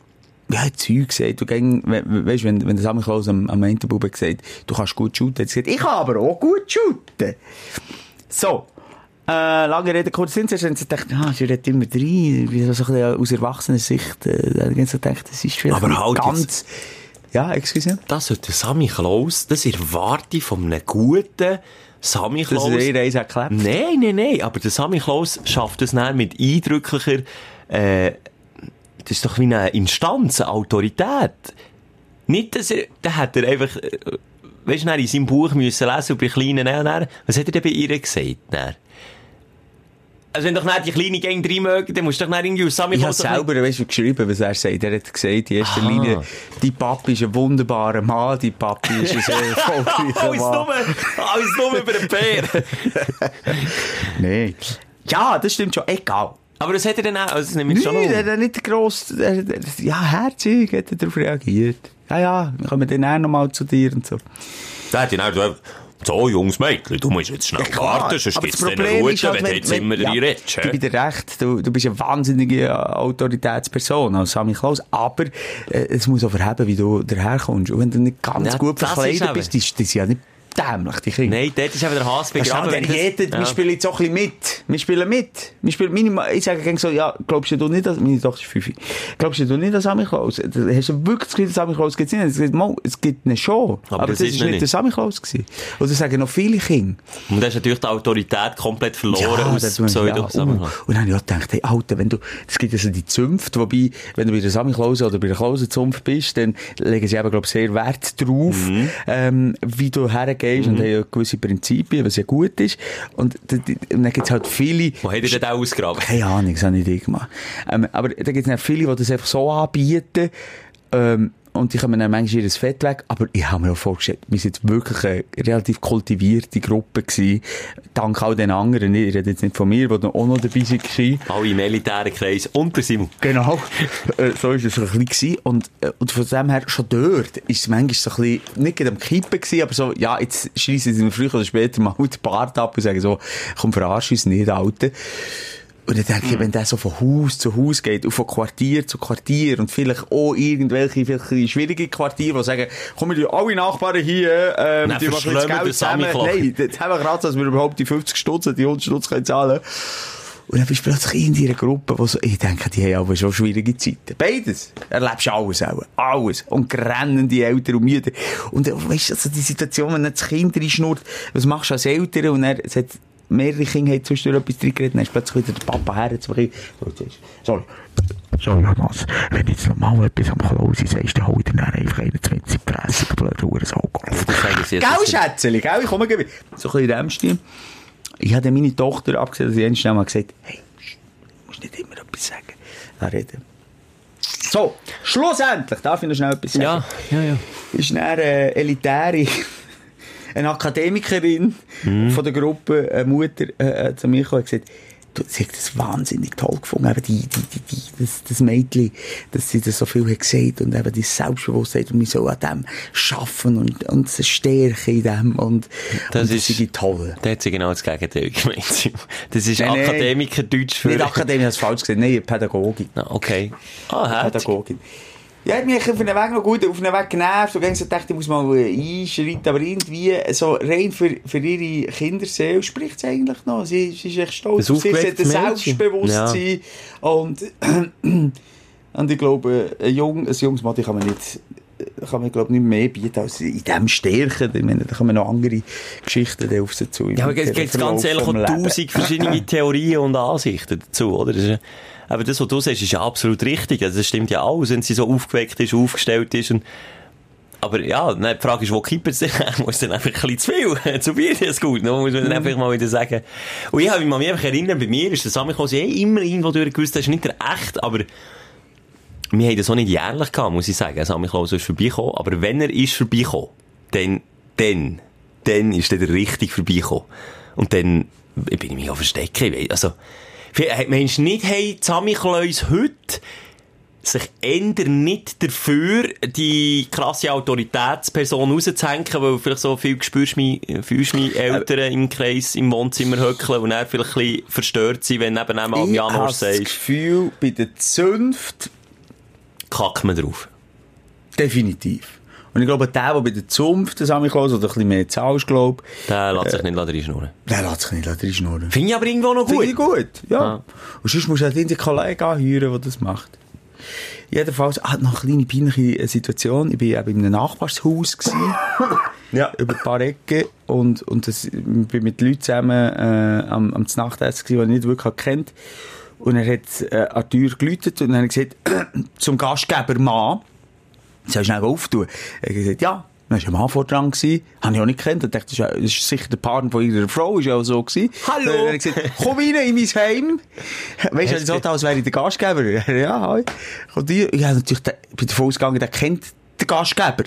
ja, Zeug gesagt. Du gäng, we, we, weißt, wenn, wenn der Sammy Klaus am, am Ende Bube gesagt, du kannst gut shooten, hat sie gesagt, ich kann aber auch gut shooten. So. Äh, lange Rede, kurz Sinn, zuerst haben sie gedacht, ah, sie redet immer wie so ein bisschen aus erwachsener Sicht, äh, da haben sie gedacht, das ist vielleicht Aber halt ganz, ja, excuse. Das sollte Sammy Klaus, das erwarte ich von einem guten Sammy Das Klaus. ist eh eins geklebt. Nein, nein, nein, aber der Sammy Klaus schafft es dann mit eindrücklicher, äh, das ist doch wie eine Instanz, eine Autorität. Nicht, dass er, da hat er einfach, äh, weißt du, in seinem Buch müssen lesen über die kleinen, was hat er denn bei ihr gesagt, dann? Also wenn doch nicht die kleine Gang drin mögen, dann musst du doch nicht irgendwie aus Sammy Ich habe selber, weißt du, geschrieben, was er sagt. Er hat gesagt, in erster Aha. Linie, die Papi ist ein wunderbarer Mann, die Papi ist ein sehr erfolgreicher Alles Mann. nur, alles nur über den Bär. Nein. Ja, das stimmt schon. Egal. Aber das hat er dann auch, also das nehme ich schon Nein, auf. er hat nicht gross, er, er, ja, herzig hat er darauf reagiert. Ja, ja, wir kommen dann auch nochmal zu dir und so. Da hat ihn auch so, junges Mädchen, du musst jetzt schnell warten, sonst das den Problem Routen, ist halt, wenn du jetzt immer ja, redest. Du hä? bist recht, du, du bist eine wahnsinnige äh, Autoritätsperson als Sammy Klaus, aber äh, es muss auch verheben, wie du daherkommst. Und wenn du nicht ganz Ja, gut das ist verkleidet bist, die sind ja nicht dämlich, die Kinder. Nein, dort ist eben der Hass Ja, begraben. wenn jeder, Ja. wir spielen jetzt auch ein bisschen mit. Wir spielen mit. Wir spielen meine, Ma- ich sage gerne so, ja, glaubst du nicht, dass, meine Tochter ist fünf. Glaubst du nicht, dass Sammy Klaus, hast du wirklich das Gefühl, dass Sammy Klaus gibt's nicht? Es gibt, mal, es gibt eine Show. Aber Aber, das das, ist nicht. nicht der Sammy Klaus gewesen. Und das sagen noch viele Kinder. Und da hast natürlich die Autorität komplett verloren aus tun- Pseudo ja, uh. Und dann habe ich auch gedacht, hey, Alter, wenn du, es gibt ja die Zünfte, wobei, wenn du bei der Sammy oder bei der Klausenzunft bist, dann legen sie eben, glaube ich, sehr Wert drauf, Mhm. ähm, wie du hergehst gehst und haben ja gewisse Prinzipien, was ja gut ist. Und, und dann gibt's halt viele... Wo hat er denn auch ausgraben? Keine Ahnung, das habe ich nicht gemacht. Ähm, aber da gibt es auch viele, die das einfach so anbieten. Ähm, und die kommen dann manchmal ihr Fett weg. Aber ich habe mir auch vorgestellt, wir sind wirklich eine relativ kultivierte Gruppe gewesen. Dank all den anderen. Ich rede jetzt nicht von mir, die auch noch dabei waren. Alle im elitären Kreis und der Simon. Genau. Äh, so war es ein bisschen. gewesen. Und, äh, und von dem her, schon dort, ist es manchmal so ein bisschen, nicht gerade am Kippen gewesen, aber so, ja, jetzt schreissen sie mir früher oder später mal den Bart ab und sagen so, komm, verarsch uns nicht, Alter. Und dann denke ich, wenn der so von Haus zu Haus geht und von Quartier zu Quartier und vielleicht auch irgendwelche vielleicht schwierige Quartiere, die sagen, komm, wir alle Nachbarn hier, ähm, Dann die machen jetzt Geld zusammen. Nein, jetzt haben wir gerade, dass wir überhaupt die 50 Stutz, die 100 Stutz können zahlen und dann bist du plötzlich in einer Gruppe, wo so, ich denke, die haben aber schon schwierige Zeiten. Beides. Erlebst du alles auch. Alles. Und grennen die Eltern und Mütter. Und äh, weißt du, also die Situation, wenn dann das Kind reinschnurrt, was machst du als Eltern? Und er, hat mehrere Kinder haben zwischendurch etwas drin geredet, dann ist plötzlich wieder der Papa her, jetzt ich, so, ist- sorry. Sorry, Jonas, wenn jetzt noch mal etwas am Klausi sagst, dann hol dir dann einfach einen 20 in die Presse. Das sagen sie jetzt. Gell, Schätzeli, gell, ich komme gleich. So ein bisschen in dem Stil. Ich habe dann meine Tochter abgesehen, dass ich endlich mal gesagt hey, du musst nicht immer etwas sagen. Da reden. So, schlussendlich, darf ich noch schnell etwas sagen? Ja, ja, ja. ist dann eine elitäre, eine Akademikerin von der Gruppe, eine Mutter, äh, äh, zu mir gekommen und gesagt, sie hat das wahnsinnig toll gefunden, eben die, die, die, die, das, das Mädchen, dass sie das so viel hat gesagt und eben das Selbstbewusstsein und wir so an dem schaffen und, und das Stärke in dem und Das und ist- sei toll. Da hat sie genau das Gegenteil gemeint. Das ist Nein, nein. Akademiker-Deutsch für... Nicht Akademie, das falsch gesagt, nein, Pädagogik. Ah, okay. Ah. Pädagogin. Ja, hat mich auf einem Weg noch gut, auf einem Weg genervt. Und ich dachte, ich muss mal äh, einschreiten. Aber irgendwie, so rein für, für ihre Kinderseele spricht sie eigentlich noch. Sie, sie ist echt stolz. Sich. Sie hat ein. Selbstbewusstsein. Und, und ich glaube, ein, Jung, ein junges Mädchen kann man nicht, kann man, glaube ich, nicht mehr bieten als in dem Stärken. Ich meine, da kommen noch andere Geschichten auf sie zu. Ja, aber es gibt ganz ehrlich auch tausend verschiedene Theorien und Ansichten dazu, oder? Aber das, was du sagst, ist ja absolut richtig. Also, das stimmt ja alles, wenn sie so aufgeweckt ist, aufgestellt ist und aber ja, nein, die Frage ist, wo kippt es denn? Muss dann einfach ein bisschen zu viel? zu viel ist gut, ne? muss man dann einfach mal wieder sagen. Und ich habe mich mal einfach erinnern, bei mir ist der Samichlaus eh immer irgendwo durchgewusst, das ist nicht der echt, aber wir haben das auch nicht jährlich gehabt, muss ich sagen. Samichlaus ist vorbeigekommen, aber wenn er ist vorbeigekommen, dann, dann, dann ist er richtig vorbeigekommen. Und dann bin ich mich auch verstecken. Also, du nicht, hey, Samichlaus heute sich ändert nicht dafür, die krasse Autoritätsperson rauszuhängen, weil vielleicht so viel spürst mich, fühlst mich Eltern im Kreis, im Wohnzimmer höckeln und dann vielleicht ein bisschen verstört sein, wenn nebenan mal am Ich habe Januar das sagst, Gefühl, bei der Zunft kack man drauf. definitiv. Und ich glaube, der, der bei der Zunft Samichlaus oder ein bisschen mehr zahlst, glaube Der lässt sich nicht reinschnurren. der lässt sich nicht drin schnurren. Finde ich aber irgendwo noch Finde gut. ich gut, ja. Ah. Und sonst musst du halt einen Kollegen anhören, der das macht. Jedenfalls, ah, noch eine kleine peinliche Situation. Ich war eben in einem Nachbarshaus. Gewesen, Ja. über ein paar Ecken. Und, und das, ich bin mit Leuten zusammen äh, am, am Nachtessen, die ich nicht wirklich kennt. Und er hat äh, an die Tür geläutet und dann hat gesagt, zum Gastgeber Mann, soll ich schnell auftun? Er hat gesagt, ja. Dann war ein Mann vor dran, gewesen. Habe ich auch nicht gekannt. Ich dachte, das ist, ja- das ist sicher der Partner von ihrer Frau, ist ja auch so gewesen. Hallo. Dann hat er gesagt, komm rein in mein Heim. Weißt du, so als wäre ich der Gastgeber. ja, hi. Und die, ich habe natürlich, ich bin davon ausgegangen, der kennt den Gastgeber.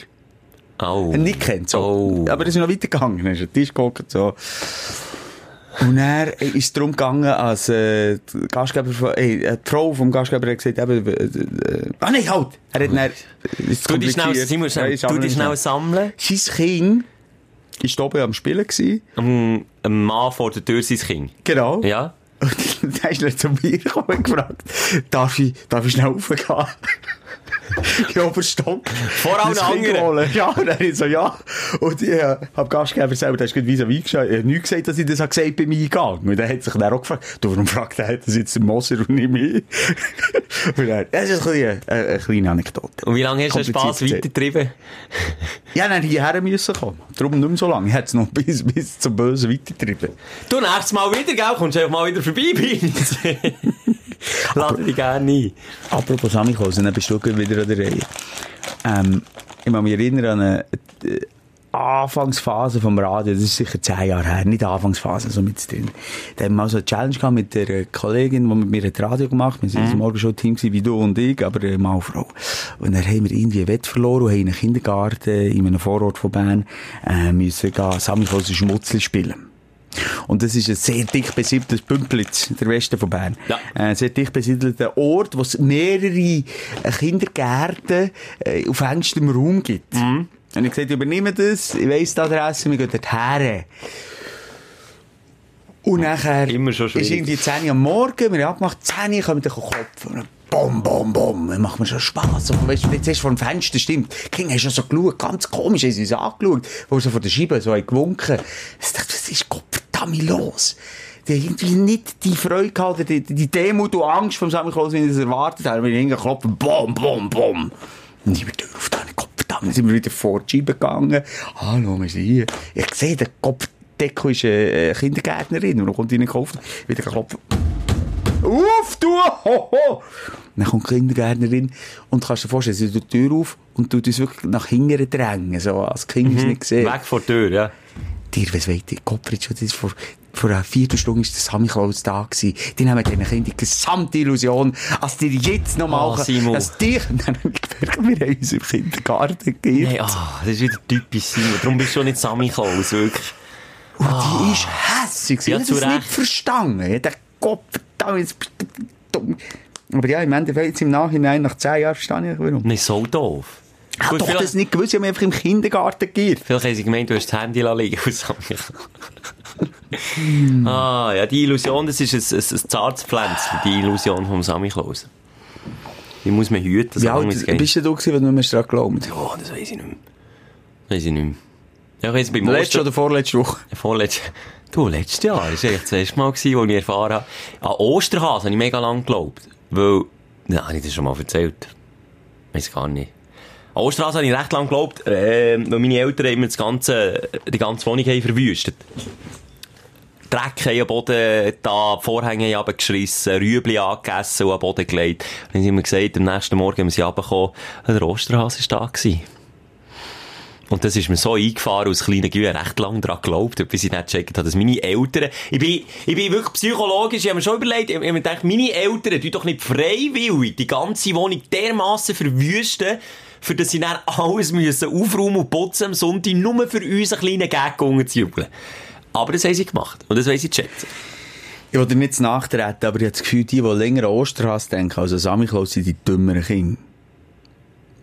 Oh. Nicht kennt, so. Oh. Aber er ist noch weitergegangen. Er ist an den Tisch geguckt, so. Und er ist es darum gegangen, als äh, die Gastgeber, von- äh, die Frau vom Gastgeber hat gesagt, eben, äh, äh, ah nein, halt! Er hat dann, Du dich schnell. Simon, schnell, du dich schnell sammeln. Sein Kind ist oben am Spielen gewesen. Ein, ein Mann vor der Tür sein Kind. Genau. Ja? Und dann ist er zu mir gekommen und gefragt, darf ich, darf ich schnell raufgehen? Oberstock. Vor anderen. holen. Ja, und dann so, ja. Und ich äh, hab Gastgeber selber, gerade vis-à-vis geschaut. Ich hab nicht gesagt, dass ich das hab gesagt beim Eingang. Und dann hat sich dann auch gefragt, du, warum fragt er das jetzt Moser und nicht mich? und dann, das ist ein äh, eine kleine Anekdote. Und wie lange hast du den Spass weitergetrieben? Ja, dann hierher müssen kommen. Darum nicht mehr so lange. Ich hätte es noch bis, bis zum Bösen weitergetrieben. Du, nächstes Mal wieder, gell? Kommst du einfach mal wieder vorbei bei uns. Lade dich gerne ein. Apropos Samichlaus, dann bist du wieder an der Reihe. Ähm, ich kann mich erinnern an eine, äh, Anfangsphase vom Radio, das ist sicher zehn Jahre her, nicht Anfangsphase, so mit drin. Da haben wir mal so eine Challenge gehabt mit der Kollegin, die mit mir ein Radio gemacht hat. Wir waren mhm. morgen schon Team wie du und ich, aber äh, und Frau. Und dann haben wir irgendwie ein Wett verloren und haben in einem Kindergarten in einem Vorort von Bern äh, müssen gehen, Samichlose Schmutzli spielen. Und das ist ein sehr dicht besiedeltes Pümplitz, der Westen von Bern. Ja. Ein sehr dicht besiedelter Ort, wo es mehrere äh, Kindergärten äh, auf engstem Raum gibt. Mhm. Und ich gesagt, übernehme das, ich weiss die Adresse, wir gehen dorthin. Und nachher Immer schon ist irgendwie 10 Uhr am Morgen, wir haben abgemacht, 10 Uhr kommen wir Kopf. Bom, bom, bom. Dann macht mir schon Spass. Und weißt du, jetzt erst vor dem Fenster, stimmt. King hast schon so geschaut, ganz komisch, haben sie uns angeschaut, wo sie vor der Scheibe so gewunken. Ich dachte, was ist Gott verdammt los? Die haben irgendwie nicht die Freude gehabt, die, die Demut und Angst vom Sammy Klaus, wie ich das erwartet habe. Wir hingeklopft, bom, bom, bom. Und ich bin Tür auf deine Kopf, verdammt, sind wir wieder vor die Scheibe gegangen. Hallo, wir sind hier. Ich sehe, der Kopfdeckel ist eine Kindergärtnerin. Und dann kommt in den Kopf, wieder klopfen. Uff, du! Hoho! Dann kommt die Kindergärtnerin und kannst dir vorstellen, sie tut die Tür auf und tut uns wirklich nach hinten drängen, so als Kind mhm. nicht gesehen. Weg vor der Tür, ja. Dir, was du, Gottfried, das ist vor, vor einer Viertelstunde ist der Samichlaus da gewesen. Die haben diesen Kindern die gesamte Illusion, als die jetzt noch mal, oh, dass dich, dann wir haben uns im Kindergarten gegeben. Nee, oh, das ist wieder typisch Simon. Darum bist du nicht Samichlaus, wirklich. Und oh. die ist hässig. Ja, hat das nicht verstanden. Der Gott, verdammt, jetzt bist du dumm. Aber ja, im Endeffekt, jetzt im Nachhinein, nach zehn Jahren, verstehe ich warum. Nicht so doof. Ich habe doch das nicht gewusst, ich habe mich einfach im Kindergarten gegeben. Vielleicht haben sie gemeint, du hast das Handy liegen Ah, ja, die Illusion, das ist ein, ein, ein zartes Pflänzchen, die Illusion vom Samichlaus. Die muss man hüten. Wie alt bist du da gewesen, wenn du nicht mehr daran glaubt? Ja, das weiß ich nicht mehr. Weiß ich nicht mehr. Ja, ich beim Letzte oder vorletzte Woche? Vorletzte. Du, letztes Jahr. Das war eigentlich das erste Mal, gewesen, wo ich erfahren habe. An Osterhase habe ich mega lang geglaubt. Weil, ja, habe ich das schon mal erzählt? Weiß gar nicht. Osterhase habe ich recht lang geglaubt, äh, weil meine Eltern immer das ganze, die ganze Wohnung haben verwüstet. Dreck haben am Boden da, Vorhänge haben abgeschissen, Rüebli angegessen und am Boden gelegt. Dann haben mir gesagt, am nächsten Morgen, wenn sie runtergekommen, der Osterhase war da gewesen. Und das ist mir so eingefahren aus kleinen Gül, recht lange daran geglaubt, bis ich nicht gecheckt habe, dass meine Eltern, ich bin, ich bin wirklich psychologisch, ich habe mir schon überlegt, ich habe mir gedacht, meine Eltern tun doch nicht freiwillig die ganze Wohnung dermassen verwüsten, für das sie dann alles müssen aufräumen und putzen am Sonntag, nur für uns einen kleinen Gag zu jubeln. Aber das haben sie gemacht. Und das weiss ich schätzen. Ich will dir nicht nachtreten, aber ich habe das Gefühl, die, die länger an Osterhass denken, also Samichlaus sind die dümmeren Kinder.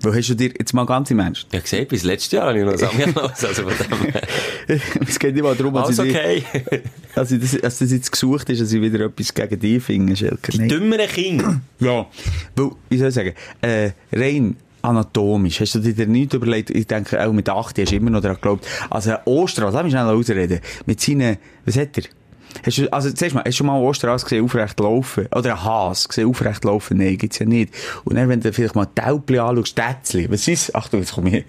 Wo hast du dir, jetzt mal ganz im Ernst? Ja, gesehen, bis letztes Jahr habe ich noch Samichlaus, also von dem Es geht nicht mal darum, dass also okay. ich, dass, ich das, dass das jetzt gesucht ist, dass ich wieder etwas gegen dich finde, Schelker. Die dümmeren Kinder? ja. Weil, wie soll ich sagen, äh, rein, anatomisch. Hast du dir nicht überlegt, ich denke, auch mit 8 hast du immer noch daran geglaubt, also Ostras, lass mich schnell ausreden, mit seinen, was hat er? Hast du, also, zuerst mal, hast du schon mal einen Osterhas gesehen, aufrecht laufen? Oder einen Hase gesehen, aufrecht laufen? Nein, gibt's ja nicht. Und dann, wenn du vielleicht mal Taubli anschaust, Tätzli, was ist, Achtung, jetzt komm ich,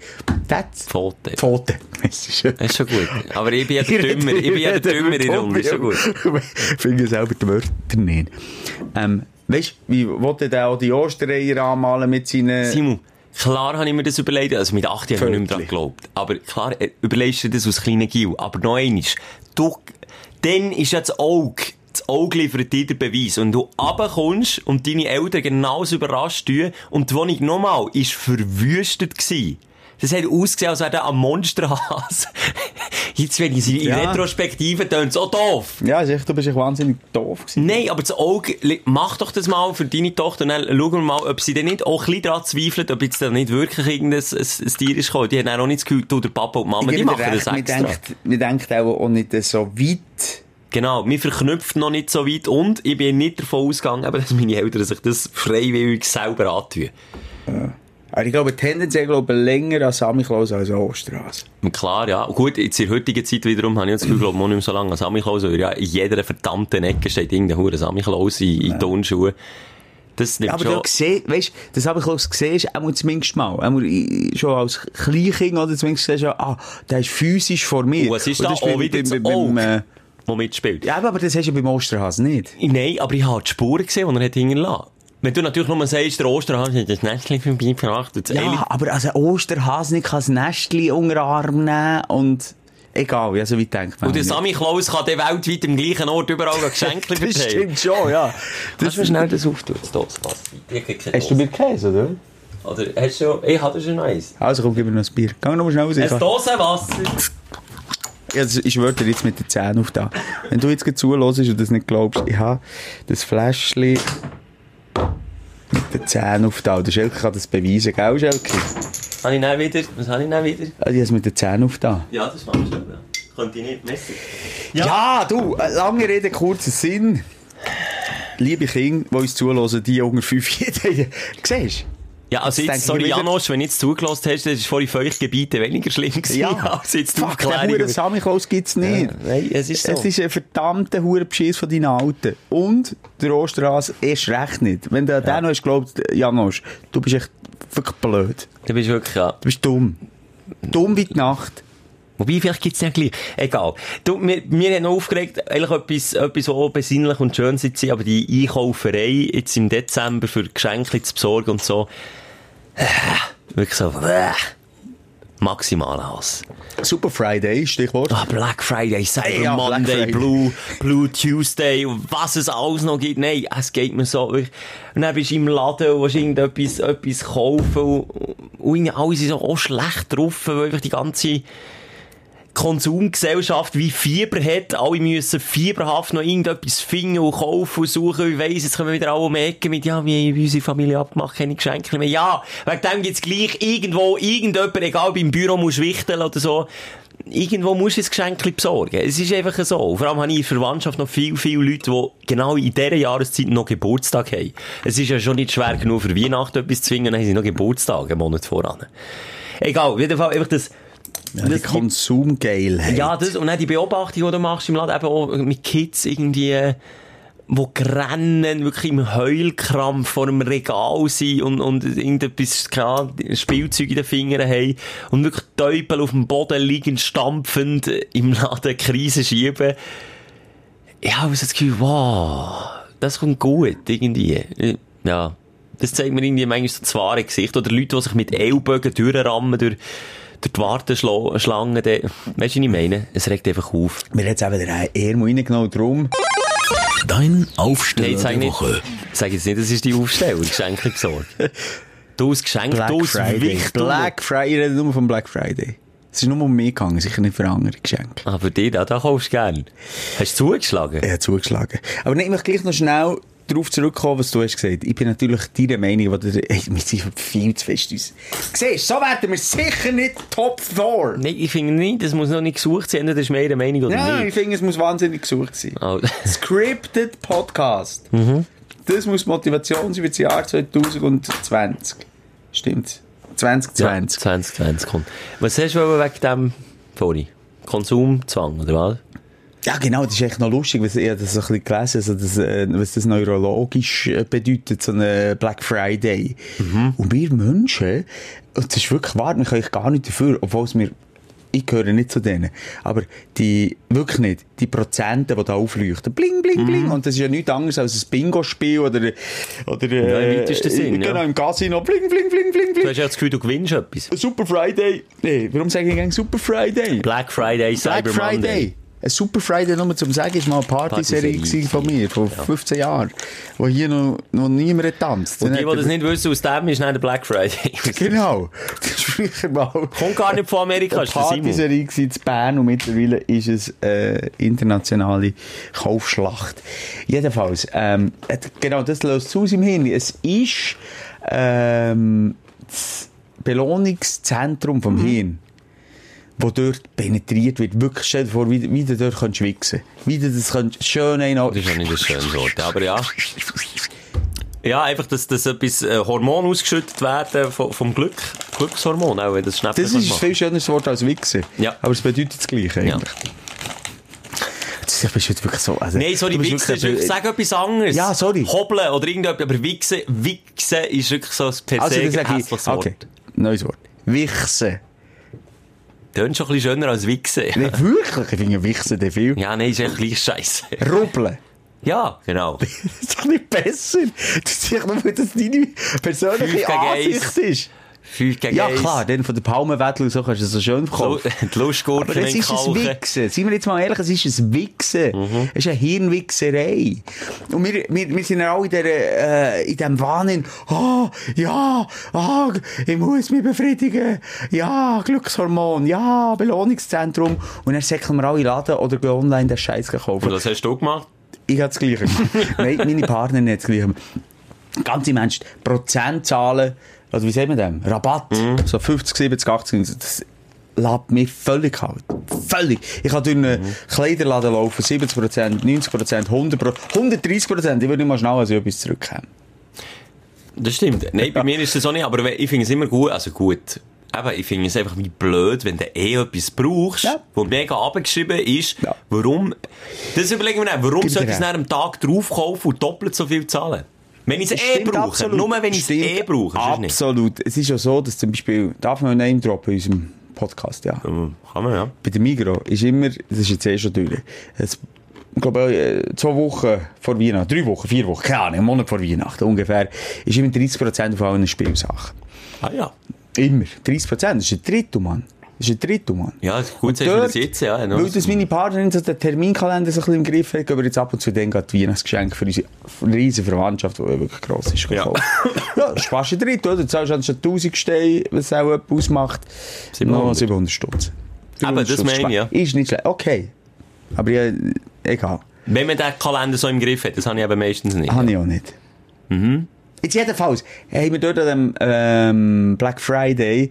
Tätz? Pfote. Pfote. Das ist, das ist schon gut. Aber ich bin ja der Dümmer, ich bin ja der Dümmer in der Runde, ist schon gut. Ich finde selber die Wörter nicht. Ähm, weißt wie wollte der auch die Ostereier anmalen mit seinen... Simon. Klar habe ich mir das überlegt, also mit 8 Jahren habe ich nicht mehr daran geglaubt. Aber klar, äh, überlegst du das aus kleinen Gil. Aber noch eines, du, dann ist ja das Auge, das Auge liefert dir den Beweis. Und du runterkommst und deine Eltern genauso überrascht tun und die Wohnung nochmal ist verwüstet gewesen. Das hat ausgesehen, als wäre da ein Monsterhase. Jetzt, wenn ich sie in ja. Retrospektive tönt so doof. Ja, ist echt, du bist echt wahnsinnig doof gewesen. Nein, aber das Auge, mach doch das mal für deine Tochter und dann schauen wir mal, ob sie denn nicht auch ein bisschen daran zweifelt, ob jetzt da nicht wirklich irgendein ein, ein Tier ist gekommen. Die haben auch nicht das Gefühl, du, der Papa und Mama, die machen recht, das extra. Man denkt, man denkt auch, auch nicht so weit. Genau, mir verknüpft noch nicht so weit und ich bin nicht davon ausgegangen, dass meine Eltern sich das freiwillig selber antun. Ja. Aber ich glaube, tendenziell glaube ich, länger als Samichlaus als Osterhase. Klar, ja. Gut, jetzt in der heutigen Zeit wiederum habe ich das Gefühl, glaube ich, nicht mehr so lange als Samichlaus, weil ja in jeder verdammten Ecke steht irgendein Hure Samichlaus in, in ja. Turnschuhen. Das nimmt ja, aber schon... du gesehen, weißt, das habe ich auch gesehen, auch zumindest mal, auch schon als Kleinkind oder zumindest gesehen, schon, ah, der ist physisch vor mir. Es ist da auch wieder das Auge, wo mitspielt. Ja, aber das hast du beim Osterhasen nicht. Nein, aber ich habe die Spuren gesehen, die er hat hinterlassen Wenn du natürlich nur sagst, der Osterhase hat das Nestchen vorbeigebracht. das Ja, aber also ein Osterhase kann ein Nestchen unter den Arm nehmen und egal, ja, so weit denkt man. Und der. Sammy Klaus kann dann weltweit am gleichen Ort überall Geschenke Das verteilen. stimmt schon, ja. Kannst du mir schnell das auftun? Das Dose passt. Hast du mir Käse, oder? Oder hast du schon... Ich hatte schon eins. Also komm, gib mir noch ein Bier. Geh noch mal schnell raus. Ein kann- Dose Wasser. Ja, das- ich schwöre dir jetzt mit den Zähnen auf da. Wenn du jetzt gerade zuhörst und das nicht glaubst, ich habe das Fläschchen mit den Zähnen auf da. Der Schelke kann das beweisen, gell, Schelke? Habe ich dann wieder... Was habe ich dann wieder? Ich habe es mit den Zähnen auf da. Ja, das war schon. Ja. Könnte ich nicht messen. Ja, du, äh, lange Rede, kurzer Sinn. Liebe Kinder, die uns zuhören, die unter 5 Jahre, siehst Ja, also jetzt, sorry Janosch, wenn du jetzt zugelassen hast, das ist vorhin Feuchtgebiete weniger schlimm gewesen, als jetzt die Fuck, den Aufklärung. Huren Samichlaus gibt's nicht. Nein, es ist so. Es ist ein verdammter Hurenbeschiss von deinen Alten. Und der Osterhase erst recht nicht. Wenn du an den noch hast geglaubt, Janosch, du bist echt wirklich blöd. Du bist wirklich, ja. Du bist dumm. Dumm wie die Nacht. Wobei, vielleicht gibt's ja gleich. Egal. Du, mir, mir hat noch aufgeregt, eigentlich etwas, etwas, was besinnlich und schön ist, aber die Einkauferei jetzt im Dezember für Geschenke zu besorgen und so. Äh, Wirklich so, äh, maximaler Hass. Super Friday, Stichwort. Ah, Black Friday, Cyber Ja, Monday, Friday. Blue, Blue Tuesday und was es alles noch gibt. Nein, es geht mir so. Und dann bist du im Laden und willst irgendetwas etwas kaufen und, und irgendwie alle sind so auch schlecht drauf, weil einfach die ganze Konsumgesellschaft wie Fieber hat. Alle müssen fieberhaft noch irgendetwas finden und kaufen und suchen. Ich weiss, jetzt kommen wieder alle um die Ecke mit, ja, wie haben unsere Familie abgemacht, keine Geschenke mehr. Ja, wegen dem gibt's gleich irgendwo irgendjemand, egal, beim Büro musst du wichteln oder so. Irgendwo musst du ein Geschenk besorgen. Es ist einfach so. Vor allem habe ich in der Verwandtschaft noch viel, viele Leute, die genau in dieser Jahreszeit noch Geburtstag haben. Es ist ja schon nicht schwer genug für Weihnachten etwas zu zwingen, dann haben sie noch Geburtstag einen Monat voran. Egal, auf jeden Fall einfach das, Ja, die Konsumgeilheit. ja, das, und dann die Beobachtung, die du machst im Laden, eben auch mit Kids irgendwie, äh, wo rennen, wirklich im Heulkrampf vor einem Regal sind und, und irgendetwas, keine Spielzeug in den Fingern haben und wirklich Teufel auf dem Boden liegen, stampfend im Laden Krise schieben. Ja, ich habe das Gefühl, wow, das kommt gut, irgendwie. Ja. Das zeigt mir irgendwie manchmal so das wahre Gesicht. Oder Leute, die sich mit Ellbogen durchrammen, durch, durch die Warteschlangen. Weißt du, was ich meine? Es regt einfach auf. Wir haben jetzt eben den Ermo reingenommen, drum. Dein Nein, Aufsteller sag der nicht. Woche. Sag jetzt nicht, das ist die Aufstellung, Geschenke gesorgt. Du hast Geschenk, Black du hast Friday. Black Friday, ich rede nur von Black Friday. Es ist nur um mich gegangen, sicher nicht für andere Geschenke. Ah, für dich, da, da kaufst du gern. Hast du zugeschlagen? Er hat zugeschlagen. Aber nicht, ich möchte gleich noch schnell darauf zurückkommen, was du hast gesagt. Ich bin natürlich deiner Meinung, weil du, ey, wir sind viel zu fest uns. Siehst, so werden wir sicher nicht Top 4. Nein, ich finde nicht, das muss noch nicht gesucht sein, das ist mehr eine Meinung oder Ja, ich nicht. finde, es muss wahnsinnig gesucht sein. Oh. Scripted Podcast. Mhm. Das muss Motivation sein für das Jahr 2020. Stimmt. 2020. 2020 kommt. Was hast du wegen dem vorhin? Konsumzwang, oder was? Ja, genau, das ist echt noch lustig, was ich das so ein bisschen gelesen, also das, äh, was das neurologisch äh, bedeutet, so ein Black Friday. Und wir Menschen, und das ist wirklich wahr, wir können gar nicht dafür, obwohl es mir, ich gehöre nicht zu denen, aber die, wirklich nicht, die Prozente, die da aufleuchten, bling, bling, bling, und das ist ja nichts anderes als ein Bingo-Spiel oder, oder, Ja, im äh, weitesten Sinn, genau, ja. im Casino, bling, bling, bling, bling, Du bling. hast ja das Gefühl, du gewinnst etwas. Super Friday, nee, warum sage ich eigentlich Super Friday? Black Friday, Cyber Black Friday. Monday. Ein Super Friday, nur zum sagen, ist mal eine Partyserie gewesen von mir, von 15 Jahren, wo hier noch, noch niemand tanzt. Und die, die das nicht wissen, aus dem ist dann der Black Friday. Genau. Das ist mal Kommt gar nicht von Amerika, ist Simon. Partyserie gewesen in Bern und mittlerweile ist es äh, internationale Kaufschlacht. Jedenfalls, ähm, genau, das löst zu aus im Hirn. Es ist ähm, das Belohnungszentrum Mhm. vom Hirn. Wo dort penetriert wird. Wirklich, stell dir vor, wie, wie du dort kannst wichsen Wie du das kannst, schön ein... Das ist ja nicht ein schönes Wort, aber ja. Ja, einfach, dass, dass etwas äh, Hormon ausgeschüttet werden vom, vom Glück. Glückshormon, auch wenn das Schnäppchen Das ist ein viel schöneres Wort als wichsen. Ja. Aber es bedeutet das Gleiche Ja. eigentlich. Das bist heute wirklich so... Also, Nein, sorry, du Wichsen ist wirklich- sag etwas anderes. Ja, sorry. Hobeln oder irgendetwas, aber Wichsen, Wichsen ist wirklich so ein per Also, se das ich... hässliches Wort. Okay, neues Wort. Wichsen. Tönt schon ein bisschen schöner als Wichsen. Nicht wirklich, ich finde Wichsen der viel. Ja, nein, ist echt gleich scheiße. Rubbeln. Ja, genau. Das ist doch nicht besser. Das ist doch nur, weil das deine persönliche. Ansicht ist. 5 gegen Ja, 1. klar, den von der Palmenwettel und so kannst du das so schön verkaufen. Die Lustgurken Aber es ist ein. Wichsen. Seien wir jetzt mal ehrlich, es ist ein Wichsen. Mhm. Es ist eine Hirnwichserei. Und wir, wir, wir sind ja auch in, der, äh, in diesem Wahnsinn. Ah, ja, ah, ich muss mich befriedigen. Ja, Glückshormon. Ja, Belohnungszentrum. Und dann säckeln wir alle Laden oder gehen online den Scheiß kaufen. Und was hast du gemacht? Ich habe das Gleiche gemacht. Nein, meine Partnerin hat das Gleiche gemacht. Ganz im Ernst, Prozentzahlen, also wie sagt man dem? Rabatt, so 50, 70, 80, das lässt mich völlig kalt. Völlig. Ich kann durch einen Kleiderladen laufen, 70%, 90%, 100%, 130%. Ich würde nicht mal schnell als ich etwas zurückkommen. Das stimmt. Nein, bei mir ist das auch nicht, aber ich finde es immer gut, also gut. Eben, ich finde es einfach wie blöd, wenn du eh etwas brauchst, Ja. wo mega abgeschrieben ist, Ja. warum, das überlegen wir nicht, warum Gib soll ich dir es nach einem Tag drauf kaufen und doppelt so viel zahlen? Wenn ich es eh brauche. absolut. Nur wenn ich es eh brauche. Absolut. Es ist ja so, dass zum Beispiel, darf man Name droppen in unserem Podcast, ja. Kann man, ja. bei der Migro ist immer, das ist jetzt eh schon es, ich glaube, äh, zwei Wochen vor Weihnachten, drei Wochen, vier Wochen, keine Ahnung, einen Monat vor Weihnachten ungefähr, ist immer 30% auf allen Spielsachen. Ah ja. Immer. 30%, das ist ein Drittel, Mann. Das ist ein Drittel, Mann. Ja, gut, sagst du das jetzt, ja. no. Weil das meine Partnerin so den Terminkalender so ein bisschen im Griff hat, wir jetzt ab und zu dann gerade die Weihnachtsgeschenke für unsere riesige Verwandtschaft, die wirklich gross ist, Ja. gekauft. ja, das sparst ein Drittel, oder? Du zahlst anstatt 1000 Steine, was auch jemand ausmacht, 700. noch 700 Stutz. Aber das meine ich, ja. Ist nicht schlecht. Okay. Aber ja, egal. Wenn man den Kalender so im Griff hat, das habe ich eben meistens nicht. Habe ich auch nicht. Jetzt jedenfalls haben wir dort an dem ähm, Black Friday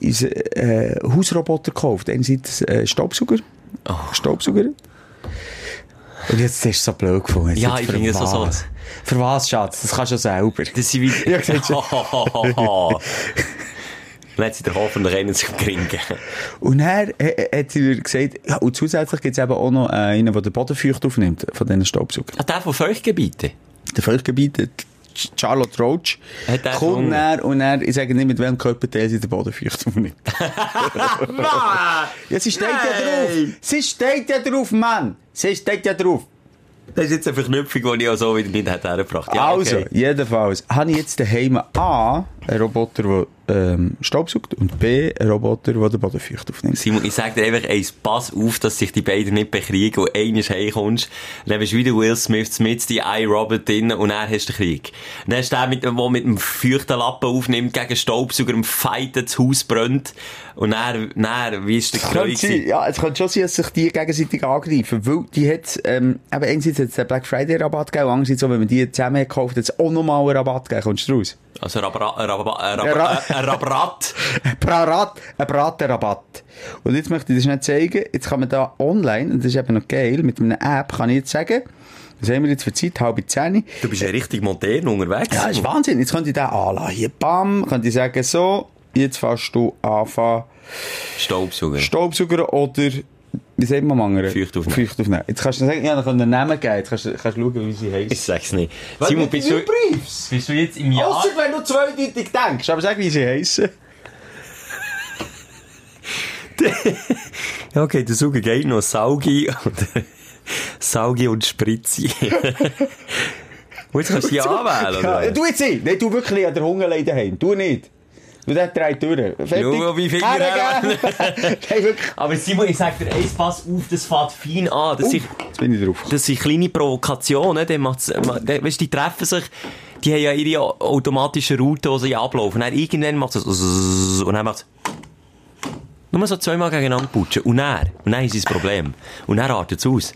ist, äh, Hausroboter gekauft. Einerseits äh, Staubsauger. Oh. Staubsauger. Und jetzt du es so blöd gefunden. Jetzt Ja, ich finde es so- was? Für was, Schatz? Das kannst du ja selber. Das sind wie... Ja. Dann hat sie der hoffentlich einen zum Gringen. Und dann äh, hat sie gesagt, ja, und zusätzlich gibt es eben auch noch einen, der den Bodenfeucht aufnimmt, von diesen Staubsaugern. Ah, der von Feuchtgebieten? der der Charlotte Roach, kommt näher und er, ich sage nicht, mit welchem Körperteil sie den Boden feucht aufnimmt. ja, sie steht ja drauf. Sie steht ja drauf, Mann. Sie steht ja drauf. Das ist jetzt eine Verknüpfung, die ich auch so wieder nicht hätte hergebracht. Ja, also, okay. jedenfalls, habe ich jetzt daheim A, einen Roboter, der ähm, staubsaugt, und B, einen Roboter, der den Boden feucht aufnimmt. Simon, ich sag dir einfach eins, pass auf, dass sich die beiden nicht bekriegen und eines heimkommst. Dann bist du wieder Will Smith mit die iRobot drin und dann hast du den Krieg. Dann hast du den, mit, der mit dem feuchten Lappen aufnimmt, gegen Staubsauger im Fighten, das Haus brennt. Und dann, dann, wie ist der Kreuz? sein, ja, es könnte schon sein, dass sich die gegenseitig angreifen. Weil die hat, ähm, eben einerseits hat den Black Friday Rabatt gegeben, andererseits auch, wenn man die zusammen hat gekauft, hat es auch nochmal einen Rabatt gegeben. Kommst du raus? Also, Rabra, Rabra, Ra- Rabra, äh, Rabrat. Ein Prarat, ein Bratenrabatt. Und jetzt möchte ich das nicht zeigen. Jetzt kann man da online, und das ist eben noch geil, mit einer App kann ich jetzt sagen, was haben wir jetzt für Zeit? Halbe zehn. Du bist ja richtig modern unterwegs. Ja, das ist Wahnsinn. Jetzt könnte ich den anlassen. Hier, bam, könnte ich sagen, so, jetzt fährst du anfangen, Staubsauger. Staubsauger oder, wie sagt man am anderen? Feucht aufnehmen. Feucht aufnehmen. Jetzt kannst du sagen, ja, dann können wir einen Namen geben. Jetzt kannst du, kannst du schauen, wie sie heisst. Ich sag's nicht. Simon, bist du, Briefs? bist du jetzt im Jahr... Ausser wenn du zweideutig denkst. Aber sag, wie sie heissen. Ja, okay, der Suche geht noch Saugi und, Saugi und Spritzi. und jetzt kannst du die anwählen, oder? Ja, du jetzt nicht. Nein, du wirklich an der Hungerleid daheim. Du nicht. Du der drei Türen. Fertig. Schau, wie. Nein, wirklich. Aber Simon, ich sag dir eins, pass auf, das fährt fein an. Das, Uh, sind, bin ich drauf. das sind kleine Provokationen. Dann macht's, dann- weißt, die treffen sich, die haben ja ihre automatische Route, die sie ablaufen. Und dann irgendwann macht es so, und dann macht es nur so zweimal gegeneinander putschen. Und dann, und dann ist das Problem. Und dann artet es aus.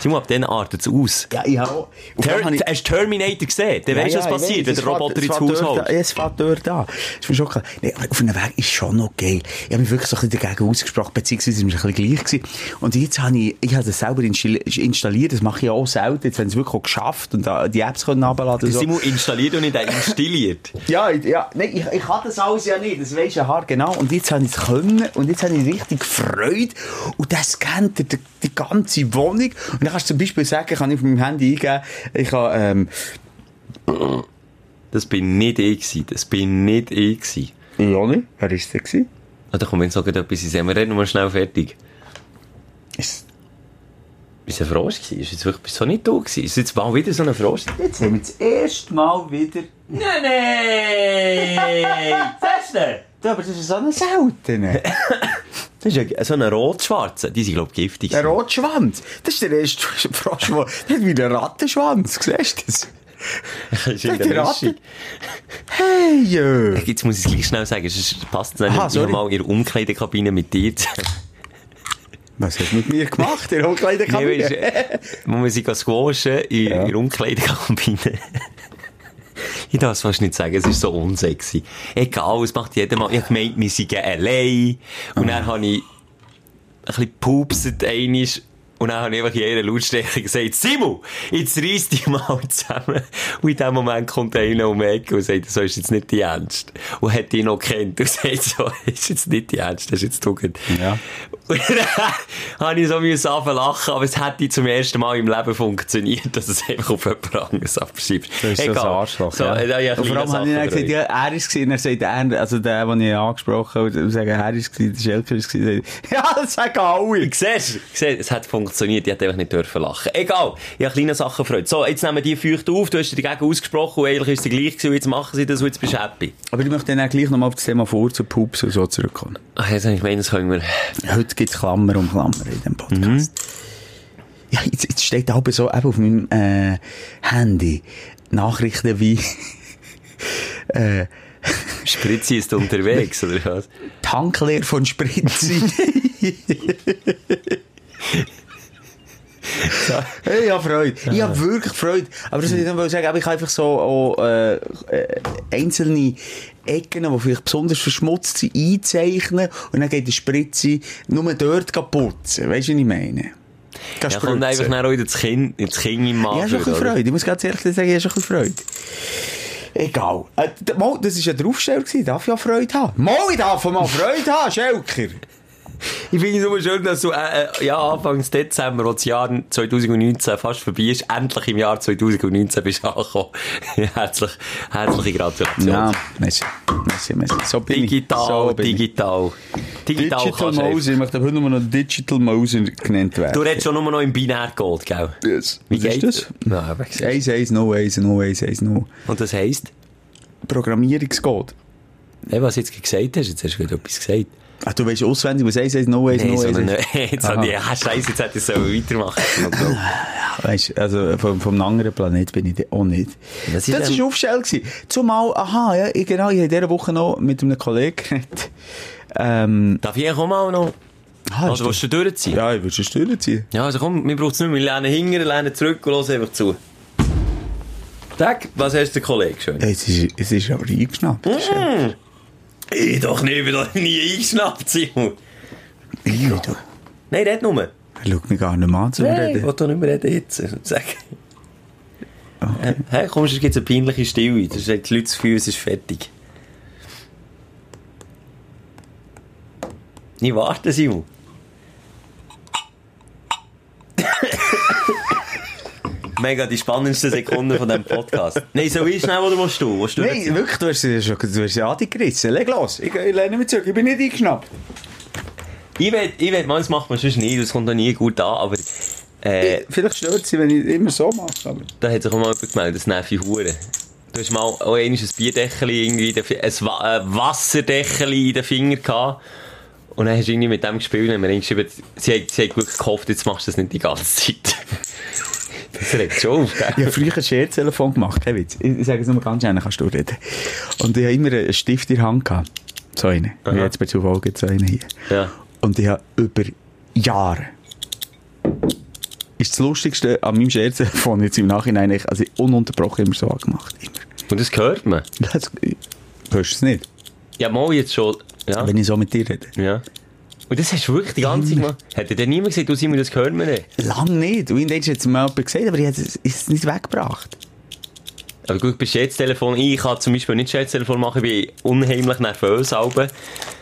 Simon, ab dann artet es aus. Ja, ich habe Ter ich- hast du Terminator gesehen? Dann weißt du, was ich passiert, wenn es der Roboter es ins Haus holt. Ja, es fährt dort an. Ist mir schon klar. Nee, auf einem Weg ist schon noch geil. Ich habe mich wirklich so ein bisschen dagegen ausgesprochen, beziehungsweise ist mir ein bisschen gleich gewesen. Und jetzt habe ich, ich habe das selber installi- installiert, das mache ich ja auch selten. Jetzt haben sie es wirklich geschafft und die Apps können runterladen. so. Simon installiert und nicht installiert. Ja, ich- ja, nein, ich, ich kann das alles ja nicht, das weisst du ja hart genau. Und jetzt habe ich es können und jetzt habe ich richtig Freude. Und das scannt die, die ganze Wohnung. Und dann kannst du zum Beispiel sagen, kann ich auf meinem Handy eingeben, ich habe, ähm, Das bin nicht ich gewesen. Das bin nicht ich gewesen. ja nicht, wer ist das gewesen? Ah, da kommt jetzt noch etwas in Wir reden mal schnell fertig. Ist, Ist ein Frosch gewesen? Ist jetzt wirklich so nicht du gewesen? Ist jetzt mal wieder so ein Frosch? Jetzt haben wir das erste Mal wieder... Nein, nein! Du? Ja, aber das ist so ein seltener. Das ist ein, so ein rot-schwarzer. Die sind, glaube ich, giftig. Ein Rotschwanz. Das ist der erste Frosch, der hat wie ein Rattenschwanz. Siehst du das? Das ist in Der Ratte. Hey, jö. Jetzt muss ich es gleich schnell sagen, sonst passt es nicht. Aha, ich mal in der Umkleidekabine mit dir. Was hast du mit mir gemacht, in der Nee, Umkleidekabine? weißt du, wo wir sie squashen in, Ja. in der Umkleidekabine. Ich darf es fast nicht sagen, es ist so unsexy. Egal, es macht jeder mal. Ich gemeint, wir sind allein. Und dann habe ich ein bisschen gepupset einmal. Und dann habe ich einfach in jeder Lautstärke gesagt, Simon, jetzt reiss dich mal zusammen. Und in dem Moment kommt einer um die Ecke und sagt, so ist jetzt nicht die Ernst. Und hat ihn noch kennt und sagt, so ist jetzt nicht die Ernst, das ist jetzt Tugend. Ja. Und dann habe ich so müssen anfangen zu lachen, aber es hätte zum ersten Mal im Leben funktioniert, dass es einfach auf jemand anderes abschiebst. Das ist so ein Arschloch, So, ja. da habe ich Und vor allem habe ich dann gesagt, ja, er ist gewesen, er sagt, er, also der, den ich angesprochen habe, und sagen, er ist gewesen, der Schelker ist gewesen, ja, das sagen alle. Siehst du? Es hat funktioniert, ich hätte einfach nicht dürfen lachen. Egal, ich habe kleine Sachen gefreut. So, jetzt nehmen die Feucht auf, du hast dich dagegen ausgesprochen und eigentlich ist es gleich gewesen, jetzt machen sie das und jetzt bist du happy. Aber ich möchte dann auch gleich nochmal auf das Thema vor zu Pups und so zurückkommen. Ach, jetzt habe ich gemeint, das können wir... Heute gibt es Klammer um Klammer in diesem Podcast. Ja, jetzt, jetzt steht aber so eben auf meinem äh, Handy Nachrichten wie äh, Spritzi ist unterwegs, oder was? Tankleer von Spritzi. Hey, ich habe Freude. Ich habe wirklich Freude. Aber das will ich noch sagen, ich habe einfach so auch, äh, äh, einzelne Ecken, die vielleicht besonders verschmutzt sind, einzeichnen und dann geht die Spritze nur dort putzen. Weißt du, was ich meine? Ja, kommt einfach dann wieder das Kind, das Kind im Magen. Ja, schon ein bisschen oder? Freude. Ich muss ganz ehrlich sagen, ich habe schon Freude. Egal. Äh, das war ja der Aufsteller. Darf ich auch Freude haben? Mal, ich darf mal Freude haben, Schelker. Ich finde es nur schön, dass du, äh, äh, ja, Anfangs Dezember, wo das Jahr 2019 fast vorbei ist, endlich im Jahr 2019 bist du angekommen. Herzlich, herzliche Gratulation. Ja, merci. Merci, merci. So bin Digital, ich. So ich. digital. Digital Digital Mose. Ich möchte heute nur noch Digital Mose genannt werden. Du redest schon nur noch im Binärcode, gell? Yes. Wie Was ist geht's? das? Ja, aber siehst 1, 1, no 1, no 1, 1, no. du. Und das heisst? Programmierungscode. Hey, was du jetzt gesagt hast, jetzt hast du wieder etwas gesagt. Ah, du weißt auswendig, was 1, 1, no 1, Nee, no so 1 eine, ist. jetzt habe ich, ah, scheisse, jetzt hätte ich es weitermachen sollen. Weißt also vom, vom anderen Planet bin ich auch nicht. Das Das ist war ein- ein Aufstell. gewesen. Zumal, aha, ja, ich, genau, ich habe in dieser Woche noch mit einem Kollegen geredet. Ähm, Darf ich auch mal noch? ah, Also, willst du durchziehen? Ja, ich würde schon Stühle ziehen. Ja, also komm, wir brauchen es nicht mehr. Wir lernen hinten, lernen zurück und hören einfach zu. Tag, was hast du, Kollege, schön? Ja, es, ist, es ist aber eingeschnappt. Hm. Ich doch nicht, ich bin doch nie eingeschnappt, Simon. Ich, du, Nein, red nur. er schaut mich gar nicht mehr an zu Nein, ich reden. will doch nicht mehr reden jetzt. Sag. Hä, hey, komm, sonst gibt es eine peinliche Stille. Das ist die Leute das Gefühl, es ist fertig. Nicht warten, Simon. Mega die spannendsten Sekunden von diesem Podcast. Nein, so wie schnell, oder willst du? Willst du Nein, wirklich, du hast, du hast, du hast ja angerissen. Leg los, ich, ich lehne mich zurück, ich bin nicht eingeschnappt. Ich will, ich will, das macht man sonst nie, das kommt auch nie gut an, aber äh, Vielleicht stört sie, wenn ich immer so mache. Aber. da hat sich auch mal jemand gemeldet, das nervt Hure. Du hast mal auch ein Bierdeckel irgendwie, ein Wa- ein Wasserdeckel in den Finger gehabt. Und dann hast du irgendwie mit dem gespielt und mir geschrieben, sie hat, sie hat wirklich gehofft, jetzt machst du das nicht die ganze Zeit. Das regt schon auf, Ich gell? habe früher ein Scherztelefon gemacht, kein Witz. Ich, ich sage es nur ganz schnell, dann kannst du reden. Und ich habe immer einen Stift in der Hand gehabt. So einen. Aha. jetzt bei Zufall gibt so einen hier. Ja. Und ich habe über Jahre ist das Lustigste an meinem Scherztelefon jetzt im Nachhinein, eigentlich, also ununterbrochen immer so angemacht. Immer. Und das hört man. Das, hörst du es nicht? Ja, mal jetzt schon. Ja. Wenn ich so mit dir rede. ja. Und das hast du wirklich die ganze Zeit gemacht. Hätte dir niemand gesagt, du Simon, das hört man nicht. Lang nicht. Und irgendwann hat es mir jemand gesagt, aber ich habe es nicht weggebracht. Aber gut, bei Scherztelefon, ich kann zum Beispiel nicht Scherztelefon machen, ich bin unheimlich nervös halbe